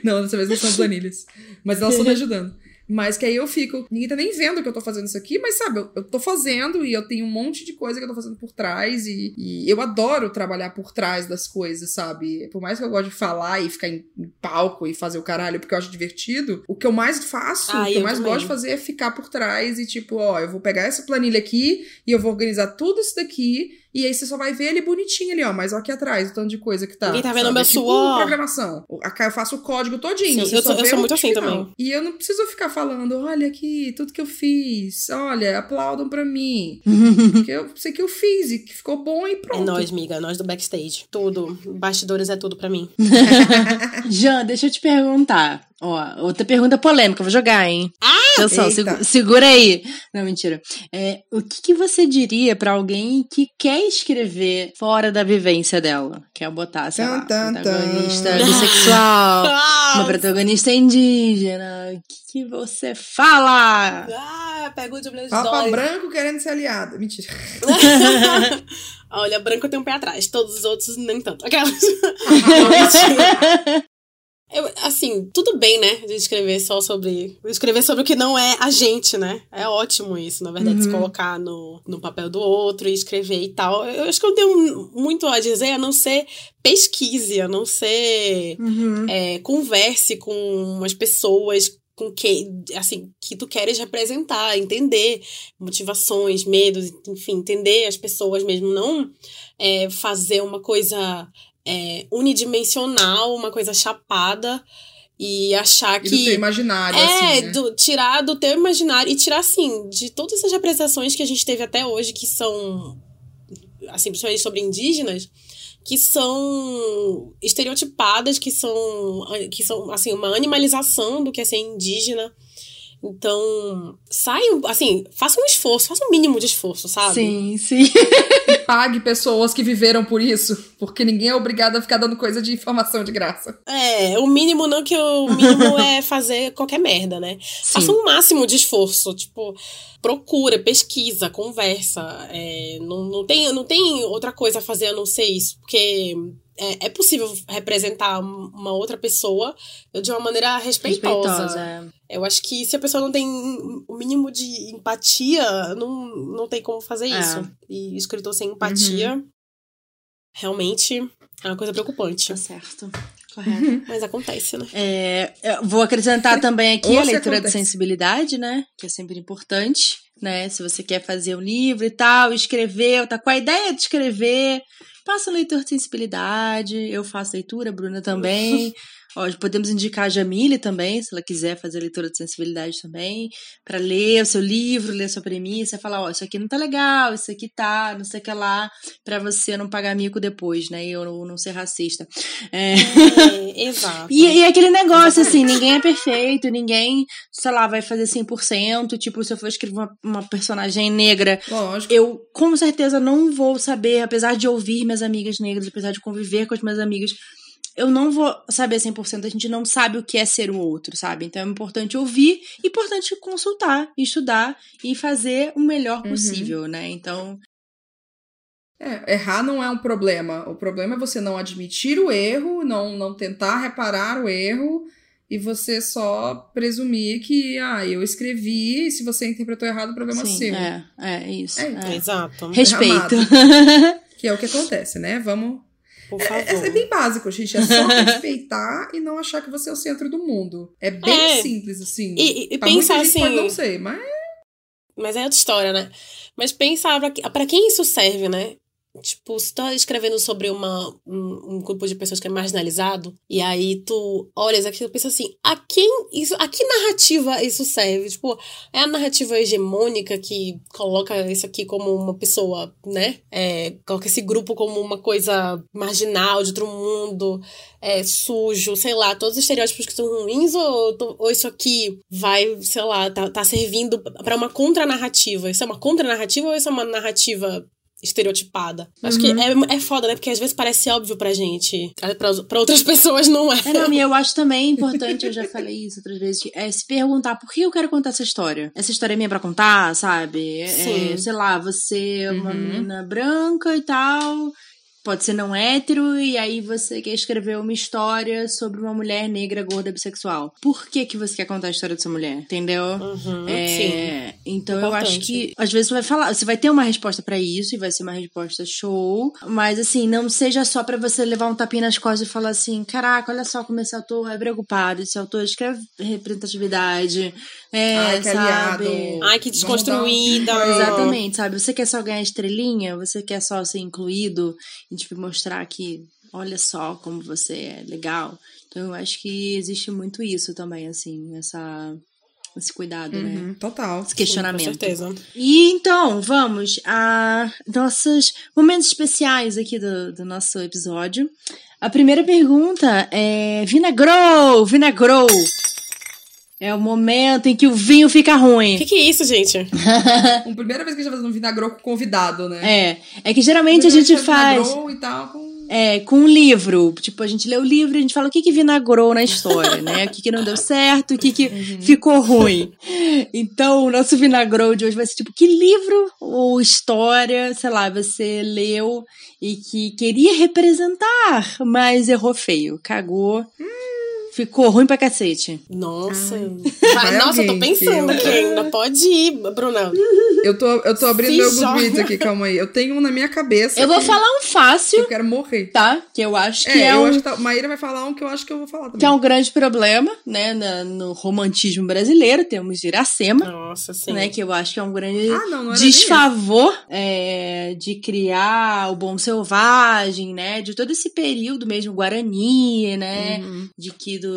não, dessa vez não são planilhas. Mas elas estão me ajudando. Mas que aí eu fico, ninguém tá nem vendo que eu tô fazendo isso aqui, mas sabe, eu, eu tô fazendo e eu tenho um monte de coisa que eu tô fazendo por trás e, e eu adoro trabalhar por trás das coisas, sabe? Por mais que eu goste de falar e ficar em, em palco e fazer o caralho porque eu acho divertido, o que eu mais faço, Ah, o que eu eu mais também. gosto de fazer é ficar por trás e tipo, ó, eu vou pegar essa planilha aqui e eu vou organizar tudo isso daqui e aí você só vai ver ele bonitinho ali, ó, mas ó aqui atrás, o tanto de coisa que tá. Ninguém tá vendo sabe? meu É tipo suor. programação. Eu faço o código todinho. Sim, você eu só sou- eu vê sou muito assim final. também. E eu não preciso ficar falando, olha aqui, tudo que eu fiz. Olha, aplaudam pra mim. Porque eu sei que eu fiz e que ficou bom e É pronto. nós, miga, nós do backstage. Tudo. Bastidores é tudo pra mim. Jean, deixa eu te perguntar. Ó, outra pergunta polêmica, vou jogar, hein? Atenção, Eita. segu- segura aí. Não, mentira. É, o que, que você diria pra alguém que quer escrever fora da vivência dela? Quer botar, sei lá, tan, protagonista tan. bissexual, uma Ah, protagonista indígena. O que, que você fala? ah pergunta de mulheres Papa dói. branco querendo ser aliado. Mentira. Olha, branco tem um pé atrás, todos os outros nem tanto. Aquelas. Eu, assim, tudo bem, né? De escrever só sobre. Escrever sobre o que não é a gente, né? É ótimo isso, na verdade, se Uhum. colocar no, no papel do outro e escrever e tal. Eu acho que eu tenho muito a dizer a não ser pesquise, a não ser Uhum. é, converse com as pessoas com que, assim, que tu queres representar, entender motivações, medos, enfim, entender as pessoas mesmo, não é, fazer uma coisa é, unidimensional, uma coisa chapada e achar E do teu que imaginário, é, assim, né? do- tirar do teu imaginário e tirar, assim, de todas essas representações que a gente teve até hoje, que são, assim, principalmente sobre indígenas, que são estereotipadas, que são, que são, assim, uma animalização do que é ser indígena. Então, saiam, assim, faça um esforço, faça um mínimo de esforço, sabe? Sim, sim. E pague pessoas que viveram por isso. Porque ninguém é obrigado a ficar dando coisa de informação de graça. É, o mínimo não que o mínimo é fazer qualquer merda, né? Faça um máximo de esforço, tipo, procura, pesquisa, conversa. É, não, não, tem, não tem outra coisa a fazer a não ser isso, porque é, é possível representar uma outra pessoa de uma maneira respeitosa. Respeitosa. é. Eu acho que se a pessoa não tem o mínimo de empatia, não, não tem como fazer É. isso. E escritor sem empatia, realmente é uma coisa preocupante. Tá certo. Correto. Mas acontece, né? É, eu vou acrescentar também aqui a leitura de acontece. sensibilidade, né? Que é sempre importante, né? Se você quer fazer um livro e tal, escrever, tá com a ideia de escrever, faça um leitor de sensibilidade. Eu faço leitura, Bruna também. Ó, podemos indicar a Jamile também, se ela quiser fazer leitura de sensibilidade também, para ler o seu livro, ler a sua premissa, falar, ó, isso aqui não tá legal, isso aqui tá, não sei o que lá, para você não pagar mico depois, né? E eu não, não ser racista. É. É, exato. E, e aquele negócio, assim, ninguém é perfeito, ninguém, sei lá, vai fazer 100%. Tipo, se eu for escrever uma, uma personagem negra, Lógico. eu com certeza não vou saber, apesar de ouvir minhas amigas negras, apesar de conviver com as minhas amigas, eu não vou saber 100%. A gente não sabe o que é ser o outro, sabe? Então é importante ouvir, importante consultar, estudar e fazer o melhor Uhum. possível, né? Então, É, errar não é um problema. O problema é você não admitir o erro, não, não tentar reparar o erro e você só presumir que, ah, eu escrevi, e se você interpretou errado, o problema Sim, seu. é, é isso. É, é. Exato. Respeito. Que é o que acontece, né? Vamos. Por É, favor. é bem básico, gente. É só respeitar e não achar que você é o centro do mundo. É bem É. simples, assim. E, e Pra pensar assim. pode não ser, mas Mas é outra história, né? Mas pensar pra, pra quem isso serve, né? Tipo, se tu tá escrevendo sobre uma, um, um grupo de pessoas que é marginalizado, e aí tu olhas aquilo e pensa assim, a quem isso, a que narrativa isso serve? Tipo, é a narrativa hegemônica que coloca isso aqui como uma pessoa, né? É, coloca esse grupo como uma coisa marginal, de outro mundo, é, sujo, sei lá, todos os estereótipos que são ruins, ou, ou isso aqui vai, sei lá, tá, tá servindo pra uma contranarrativa? Isso é uma contranarrativa ou isso é uma narrativa estereotipada? Acho que é, é foda, né? Porque às vezes parece óbvio pra gente, pra, pra outras pessoas não é. É, não, e eu acho também importante, eu já falei isso outras vezes, é se perguntar por que eu quero contar essa história. Essa história é minha pra contar, sabe? É, Sim. sei lá, você é uma Uhum. menina branca e tal, pode ser não hétero, e aí você quer escrever uma história sobre uma mulher negra, gorda, bissexual. Por que que você quer contar a história dessa mulher? Entendeu? Uhum, sim. É, então eu acho Importante. que às vezes você vai falar, você vai ter uma resposta pra isso e vai ser uma resposta show, mas assim, não seja só pra você levar um tapinha nas costas e falar assim, caraca, olha só como esse autor é preocupado, esse autor escreve representatividade, é, Ai, que sabe? aliado. Ai, que desconstruída. Exatamente, sabe? Você quer só ganhar estrelinha, você quer só ser incluído tipo mostrar que olha só como você é legal. Então eu acho que existe muito isso também, assim, essa esse cuidado, né? Uhum, total. Esse questionamento. Com certeza. E então, vamos a nossos momentos especiais aqui do, do nosso episódio. A primeira pergunta é: Vinagrou! Vinagrou! É o momento em que o vinho fica O ruim. que, que é isso, gente? A primeira vez que a gente tá fazendo um vinagrou com convidado, né? É, é que geralmente a gente faz Vinagrou E tal, com... é, com um livro. Tipo, a gente lê o livro e a gente fala o que que vinagrou na história, né? O que que não deu certo, o que que ficou ruim. Então, o nosso vinagrou de hoje vai ser tipo, que livro ou história, sei lá, você leu e que queria representar, mas errou feio, cagou. Ficou ruim pra cacete. Nossa. Vai Vai, nossa, eu tô pensando que aqui ainda. Pode ir, Bruna. Eu tô, eu tô abrindo Se meu joga. Goodreads aqui, calma aí. Eu tenho um na minha cabeça. Eu vou que- falar um que fácil, Eu quero morrer. tá? Que eu acho que É, é, eu um acho que tá, Maíra vai falar um que eu acho que eu vou falar também. que é um grande problema, né, no romantismo brasileiro. Temos Iracema, Nossa, sim. né, que eu acho que é um grande Ah, não, não desfavor é, de criar o bom selvagem, né, de todo esse período mesmo Guarani, né, Uhum. de que do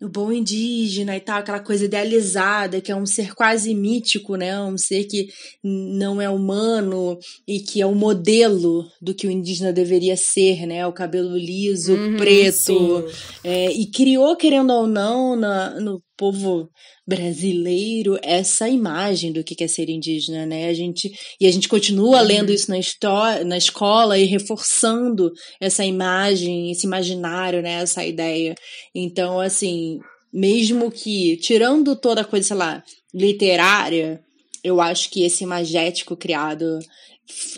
o bom indígena e tal, aquela coisa idealizada, que é um ser quase mítico, né? Um ser que não é humano e que é o modelo do que o indígena deveria ser, né? O cabelo liso, Uhum, preto. É, e criou, querendo ou não, na- no povo brasileiro essa imagem do que quer ser indígena, né? A gente, e a gente continua lendo isso na, história, na escola e reforçando essa imagem, esse imaginário, né? Essa ideia. Então, assim, mesmo que, tirando toda a coisa, sei lá, literária, eu acho que esse imagético criado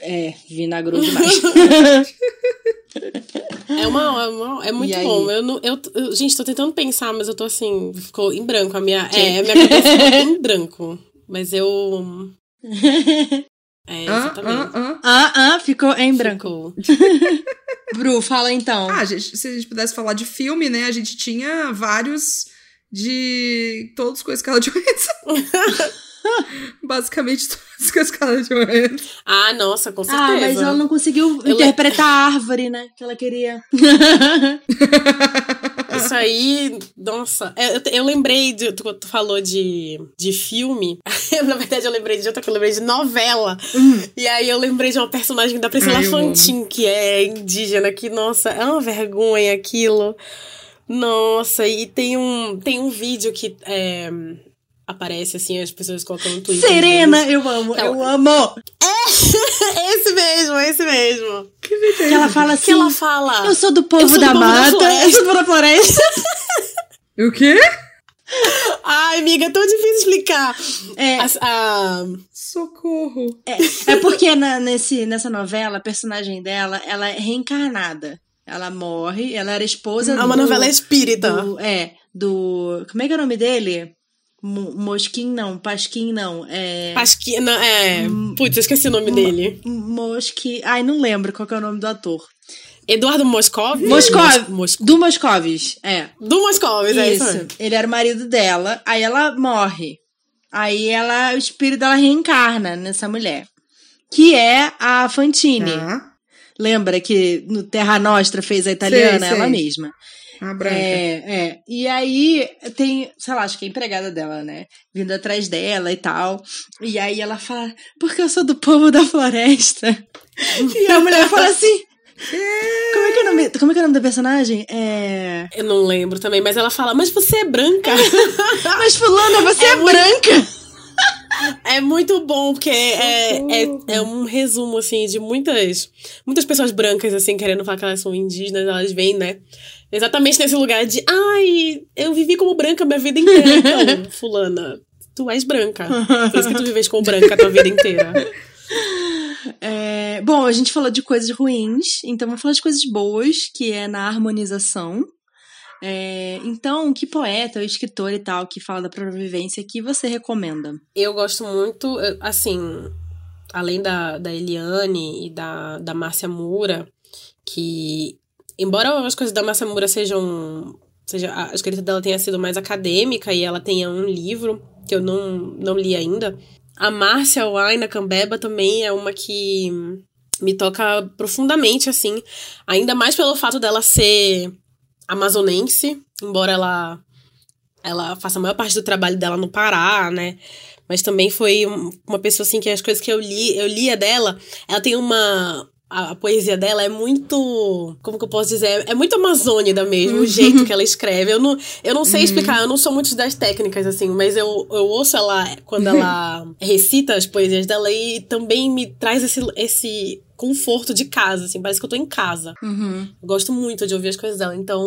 é vinagrou demais. É, uma, é, uma- é muito bom. Eu, não- eu, eu- gente, tô tentando pensar, mas eu tô assim, ficou em branco. A minha, é, a minha cabeça ficou em branco. Mas eu. É, Ah, exatamente. ah, ah. ah, ah, ficou em branco. Ficou. Bru, fala então. Ah, gente, se a gente pudesse falar de filme, né? A gente tinha vários de todas as coisas que ela. Basicamente todas as que ela Johansson. Ah, nossa, com certeza. Ah, mas ela não conseguiu Eu- interpretar a árvore, né? Que ela queria. Isso aí, nossa. É, Eu, eu lembrei, de, tu, tu falou de, de filme. Na verdade, eu lembrei de outra coisa, eu lembrei de novela. E aí eu lembrei de uma personagem da Priscila Ai. Fantin, que é indígena, que, nossa, é uma vergonha aquilo. Nossa, e tem um, tem um vídeo que é, aparece assim, as pessoas colocam no Twitter. Serena, eu amo, Não. eu amo. esse mesmo, esse mesmo. Que ela fala assim. Que ela fala. Eu sou do povo sou do da povo da mata, eu floresta." sou do povo da floresta. O quê? Ai, amiga, é tão difícil explicar. É, As- a- Socorro. é, é porque na, nesse, nessa novela, a personagem dela, ela é reencarnada. Ela morre, ela era esposa É do... uma novela espírita. do- é, do... Como é que é o nome dele? Mo- Mosquim não, Pasquim não. É... Pasquinha. não, É. Putz, eu esqueci o nome dele. Mosqui... Ai, não lembro qual que é o nome do ator. Eduardo Moscov? Moscov. Mos- Do Moscovis, é. Do Moscov, é isso. Isso. Ele era o marido dela, aí ela morre. Aí ela, o espírito dela reencarna nessa mulher. Que é a Fantine. Tá. Lembra que no Terra Nostra fez a italiana, Sei, ela mesma. A branca. É, é. E aí tem, sei lá, acho que é a empregada dela, né? Vindo atrás dela e tal. E aí ela fala, porque eu sou do povo da floresta. e a mulher fala assim. Como é, que é o nome, como é que é o nome da personagem? É. Eu não lembro também, mas ela fala, mas você é branca. Mas fulana, você é, branca! é muito bom, porque é, é, é um resumo, assim, de muitas, muitas pessoas brancas, assim, querendo falar que elas são indígenas, elas vêm, né? Exatamente nesse lugar de, ai, eu vivi como branca minha vida inteira. Então, fulana, tu és branca. Por isso que tu vives como branca a tua vida inteira. É, bom, a gente falou de coisas ruins, então vamos falar de coisas boas, que é na harmonização. É, então, que poeta ou escritor e tal que fala da sobrevivência que você recomenda? Eu gosto muito, eu- assim, além da, da Eliane e da, da Márcia Moura, que, embora as coisas da Márcia Moura sejam. Seja, a escrita dela tenha sido mais acadêmica e ela tenha um livro que eu não, não li ainda. A Márcia Waina Cambeba também é uma que me toca profundamente, assim. Ainda mais pelo fato dela ser amazonense, embora ela ela faça a maior parte do trabalho dela no Pará, né? Mas também foi um- uma pessoa assim que as coisas que eu li, eu lia dela, ela tem uma a, a poesia dela é muito, como que eu posso dizer, é muito amazônida mesmo, o jeito que ela escreve. Eu não, eu não sei explicar, eu não sou muito das técnicas assim, mas eu, eu ouço ela quando ela recita as poesias dela e também me traz esse esse conforto de casa, assim, parece que eu tô em casa. Uhum. Gosto muito de ouvir as coisas dela. Então,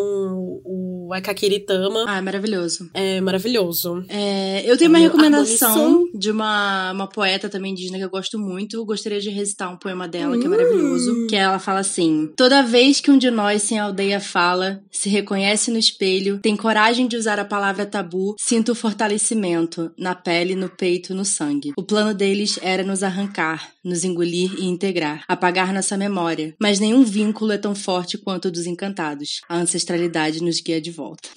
o Akakiritama Ah, é maravilhoso. é maravilhoso. É, eu tenho uma É, recomendação de uma, uma poeta também indígena que eu gosto muito. Gostaria de recitar um poema dela, que é maravilhoso. Que ela fala assim: Toda vez que um de nós sem aldeia fala, se reconhece no espelho, tem coragem de usar a palavra tabu, sinto o fortalecimento na pele, no peito, no sangue. O plano deles era nos arrancar, nos engolir e integrar, apagar nossa memória. Mas nenhum vínculo é tão forte quanto o dos encantados. A ancestralidade nos guia de volta.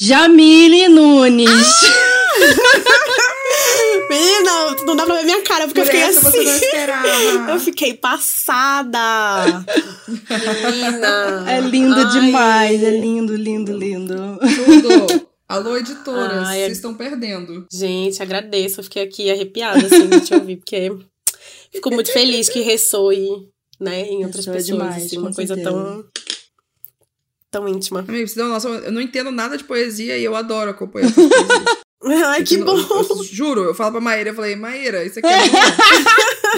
Jamile Nunes. Menina, não dá pra ver minha cara, porque eu fiquei essa assim. você não esperava. Eu fiquei passada. Menina. É lindo Ai. demais, é lindo, lindo, lindo. Tudo. Alô, editoras, Ai, é- vocês estão perdendo. Gente, agradeço. Eu fiquei aqui arrepiada, assim, de te ouvir, porque fico muito feliz que ressoe, né, em outras Ressoa pessoas. demais, assim, uma coisa certeza. tão. tão íntima. Amigo, você dá uma noção, eu não entendo nada de poesia e eu adoro acompanhar essas poesias. Ai, que Eu- bom! eu- eu juro, eu falo pra Maíra, eu falei, Maíra, isso aqui é bom.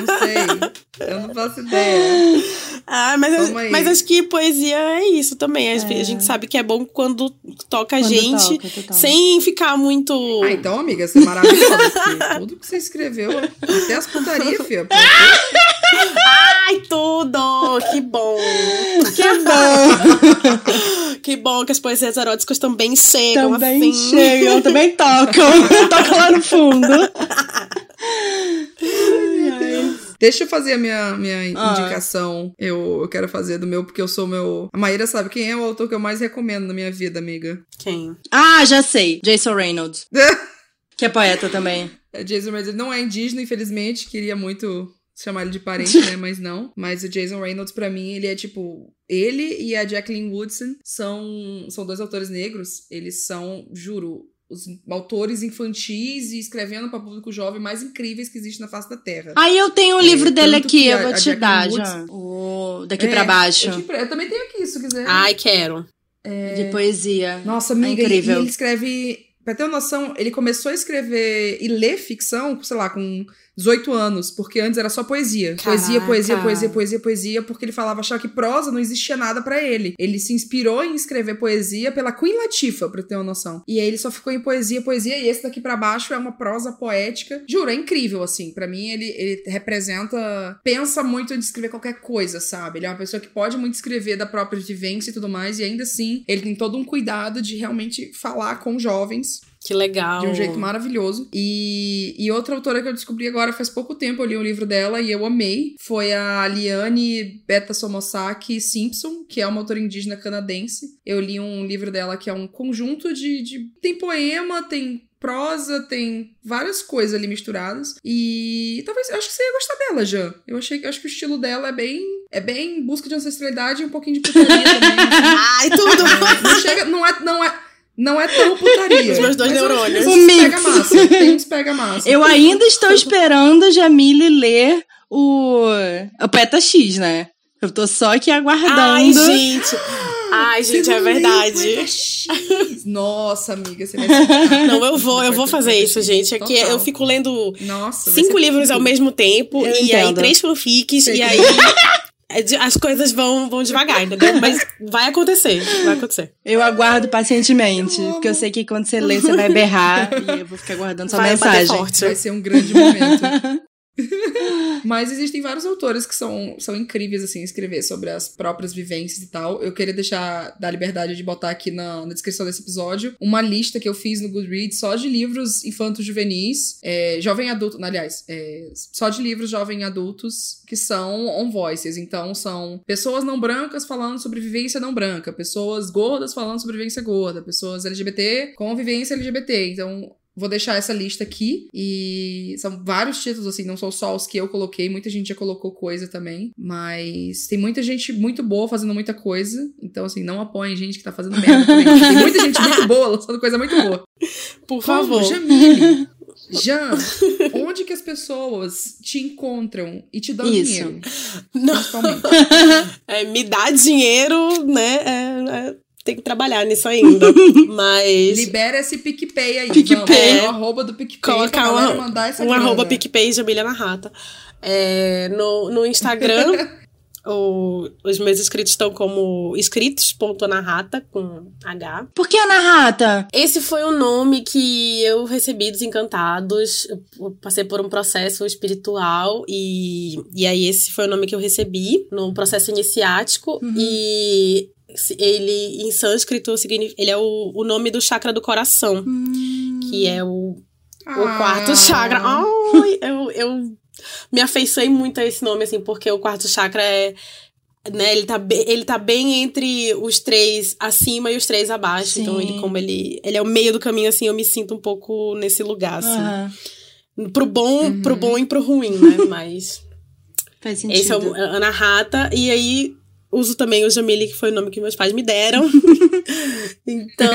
não sei. Eu não faço ideia. Ah, mas, mas acho que poesia é isso também. A gente- A gente sabe que é bom quando toca a gente toca, sem ficar muito. Ah, então, amiga, você é maravilhosa. tudo que você escreveu, até as putarias, filha. Ai, tudo! Que bom! Que bom! Que bom que as poesias eróticas também chegam também assim. chegam, também tocam. tocam lá no fundo. Deixa eu fazer a minha, minha Ah. indicação. Eu, eu quero fazer do meu, porque eu sou meu. A Maíra sabe quem é o autor que eu mais recomendo na minha vida, amiga. Quem? Ah, já sei. Jason Reynolds. Que é poeta também. É, Jason Reynolds ele não é indígena, infelizmente. Queria muito chamar ele de parente, né? Mas não. Mas o Jason Reynolds, pra mim, ele é tipo. Ele e a Jacqueline Woodson são, são dois autores negros. Eles são, juro, os autores infantis e escrevendo pra público jovem mais incríveis que existe na face da Terra. Aí eu tenho o É, livro dele tanto aqui, eu vou te Jacqueline dar Woods- já. O daqui É, pra baixo. Eu, te eu também tenho aqui, se quiser. Ai, quero. De poesia. Nossa, amiga, e- incrível. E ele escreve. Pra ter uma noção, ele começou a escrever e ler ficção, sei lá, com 18 anos, porque antes era só poesia. Caraca. Poesia, poesia, poesia, poesia, poesia, porque ele falava achava que prosa não existia nada para ele. Ele se inspirou em escrever poesia pela Queen Latifah, pra ter uma noção. E aí ele só ficou em poesia, poesia, e esse daqui para baixo é uma prosa poética. Juro, é incrível, assim. para mim, ele, ele representa. Pensa muito em escrever qualquer coisa, sabe? Ele é uma pessoa que pode muito escrever da própria vivência e tudo mais, e ainda assim, ele tem todo um cuidado de realmente falar com jovens que legal. De um jeito maravilhoso. E, e outra autora que eu descobri agora faz pouco tempo, eu li um livro dela e eu amei. Foi a Liane Beta Somosaki Simpson, que é uma autora indígena canadense. Eu li um livro dela que é um conjunto de. de... Tem poema, tem prosa, tem várias coisas ali misturadas. E talvez eu acho que você ia gostar dela, Jean. Eu achei que acho que o estilo dela é bem é bem busca de ancestralidade e um pouquinho de putaria também. Ai, tudo. É, não chega, não é não é não é tão putaria. Os meus dois neurônios. O mix. Pega massa. Tem uns pega massa. Eu ainda estou esperando Jamile ler o, o Peta X, né? Eu tô só aqui aguardando. Ai, gente. Ai, gente, é verdade. Nossa, amiga, você vai ser... Não, eu vou, eu vou fazer isso, gente. É que eu fico lendo Nossa, cinco livros ao mesmo tempo eu e entendo. aí três fanfics e aí as coisas vão, vão devagar, entendeu? Mas vai acontecer, vai acontecer. Eu aguardo pacientemente, eu porque eu sei que quando você lê, você vai berrar e eu vou ficar aguardando sua vai mensagem. Forte. Vai ser um grande momento. Mas existem vários autores que são, são incríveis, assim, escrever sobre as próprias vivências e tal. Eu queria deixar, dar liberdade de botar aqui na, na descrição desse episódio, uma lista que eu fiz no Goodreads só de livros infantos juvenis, é, jovem adulto, aliás, é, só de livros jovem adultos que são on voices. Então, são pessoas não brancas falando sobre vivência não branca, pessoas gordas falando sobre vivência gorda, pessoas LGBT com vivência LGBT. Então, Vou deixar essa lista aqui e são vários títulos, assim, não são só os que eu coloquei, muita gente já colocou coisa também, mas tem muita gente muito boa fazendo muita coisa, então, assim, não apoiem gente que tá fazendo merda também. Tem muita gente muito boa lançando coisa muito boa. Por favor. Como Jamile. Jean, onde que as pessoas te encontram e te dão Isso. dinheiro? Não. Principalmente. É, me dá dinheiro, né? É, é tem que trabalhar nisso ainda. Mas. Libera esse PicPay aí. PicPay. É, o arroba do PicPay. Colocar uma, mandar essa um grana. arroba PicPay Jamília na Rata. É, no, no Instagram. o, os meus inscritos estão como inscritos.anarrata com H. Por que Anarrata? Esse foi o nome que eu recebi dos encantados. Eu passei por um processo espiritual e, e aí esse foi o nome que eu recebi no processo iniciático. Uhum. E ele em sânscrito significa, ele é o, o nome do chakra do coração, hum. que é o, ah. o quarto chakra. Ai, eu, eu me afeiçoei muito a esse nome, assim, porque o quarto chakra é. Né, ele tá, bem, ele tá bem entre os três acima e os três abaixo. Sim. Então, ele, como ele, ele é o meio do caminho, assim, eu me sinto um pouco nesse lugar, assim. Uhum. Pro bom, uhum. pro bom e pro ruim, né? Mas. Faz sentido. Esse é o Ana Rata. E aí, uso também o Jamile, que foi o nome que meus pais me deram. então,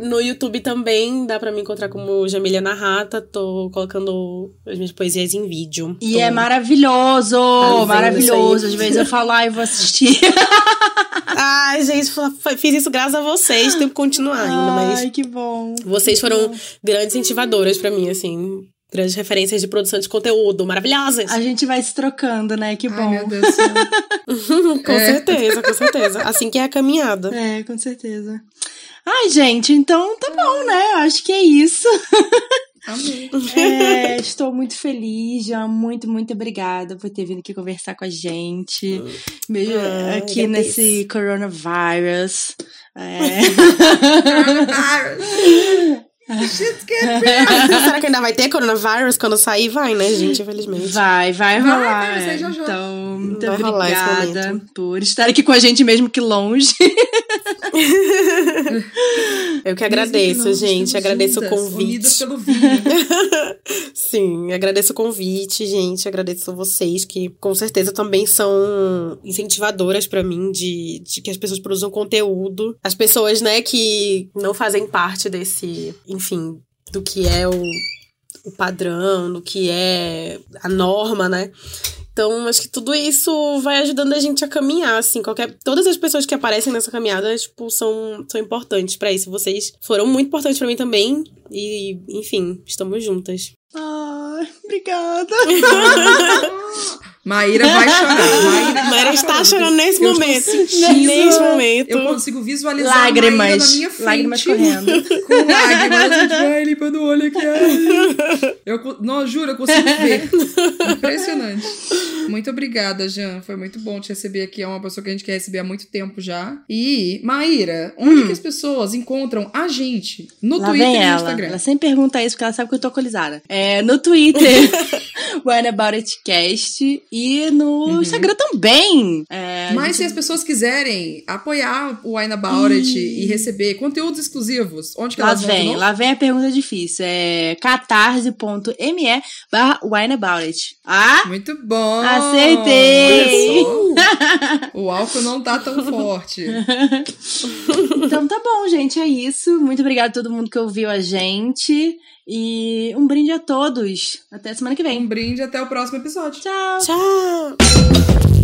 no YouTube também dá para me encontrar como Jamília Narrata. Tô colocando as minhas poesias em vídeo. E Tô é maravilhoso! Maravilhoso. Às vezes eu falo, ai, vou assistir. Ai, gente, fiz isso graças a vocês. Tenho que continuar ainda, mas. Ai, que bom. Vocês foram grandes incentivadoras para mim, assim grandes referências de produção de conteúdo maravilhosas. A gente vai se trocando, né? Que bom. Ai, meu Deus. com é. certeza, com certeza. Assim que é a caminhada. É, com certeza. Ai, gente, então tá bom, né? Acho que é isso. Amém. É, estou muito feliz, já. Muito, muito obrigada por ter vindo aqui conversar com a gente. Mesmo ah, aqui nesse coronavirus. É. Shit's get. Será que ainda vai ter coronavírus quando sair? Vai, né, gente? Infelizmente. Vai, vai rolar. Vai, vai. Então, muito vai obrigada por estar aqui com a gente mesmo que longe. Eu que agradeço, gente. Agradeço juntas, o convite. pelo vinho. Sim, agradeço o convite, gente. Agradeço vocês que com certeza também são incentivadoras para mim de, de que as pessoas produzam conteúdo. As pessoas, né, que não fazem parte desse enfim, do que é o, o padrão, do que é a norma, né? Então, acho que tudo isso vai ajudando a gente a caminhar, assim, qualquer... Todas as pessoas que aparecem nessa caminhada, tipo, são, são importantes para isso. Vocês foram muito importantes para mim também e, enfim, estamos juntas. Ah, obrigada. Maíra vai chorar. Maíra, Maíra está chorando nesse eu momento. Sentindo, nesse momento. Eu consigo visualizar lágrimas, a Maíra na minha frente. Lágrimas correndo. Com lágrimas. A gente vai limpando o olho aqui. Ai. Eu, não, juro, eu consigo ver. Impressionante. Muito obrigada, Jean. Foi muito bom te receber aqui. É uma pessoa que a gente quer receber há muito tempo já. E, Maíra, onde Hum. que as pessoas encontram a gente? No Lá Twitter e no ela. Instagram. Ela sempre pergunta isso porque ela sabe que eu tô alcoolizada. É, no Twitter, Wine About It Cast. E no Instagram também. É, Mas a se gente- as pessoas quiserem apoiar o Wine About It e receber conteúdos exclusivos, onde que Lá elas vem, lá vem a pergunta difícil. É catarse.me barra Wine About It. Ah, Muito bom! Acertei! O álcool não tá tão forte. então tá bom, gente. É isso. Muito obrigada a todo mundo que ouviu a gente. E um brinde a todos. Até semana que vem. Um brinde até o próximo episódio. Tchau! Tchau!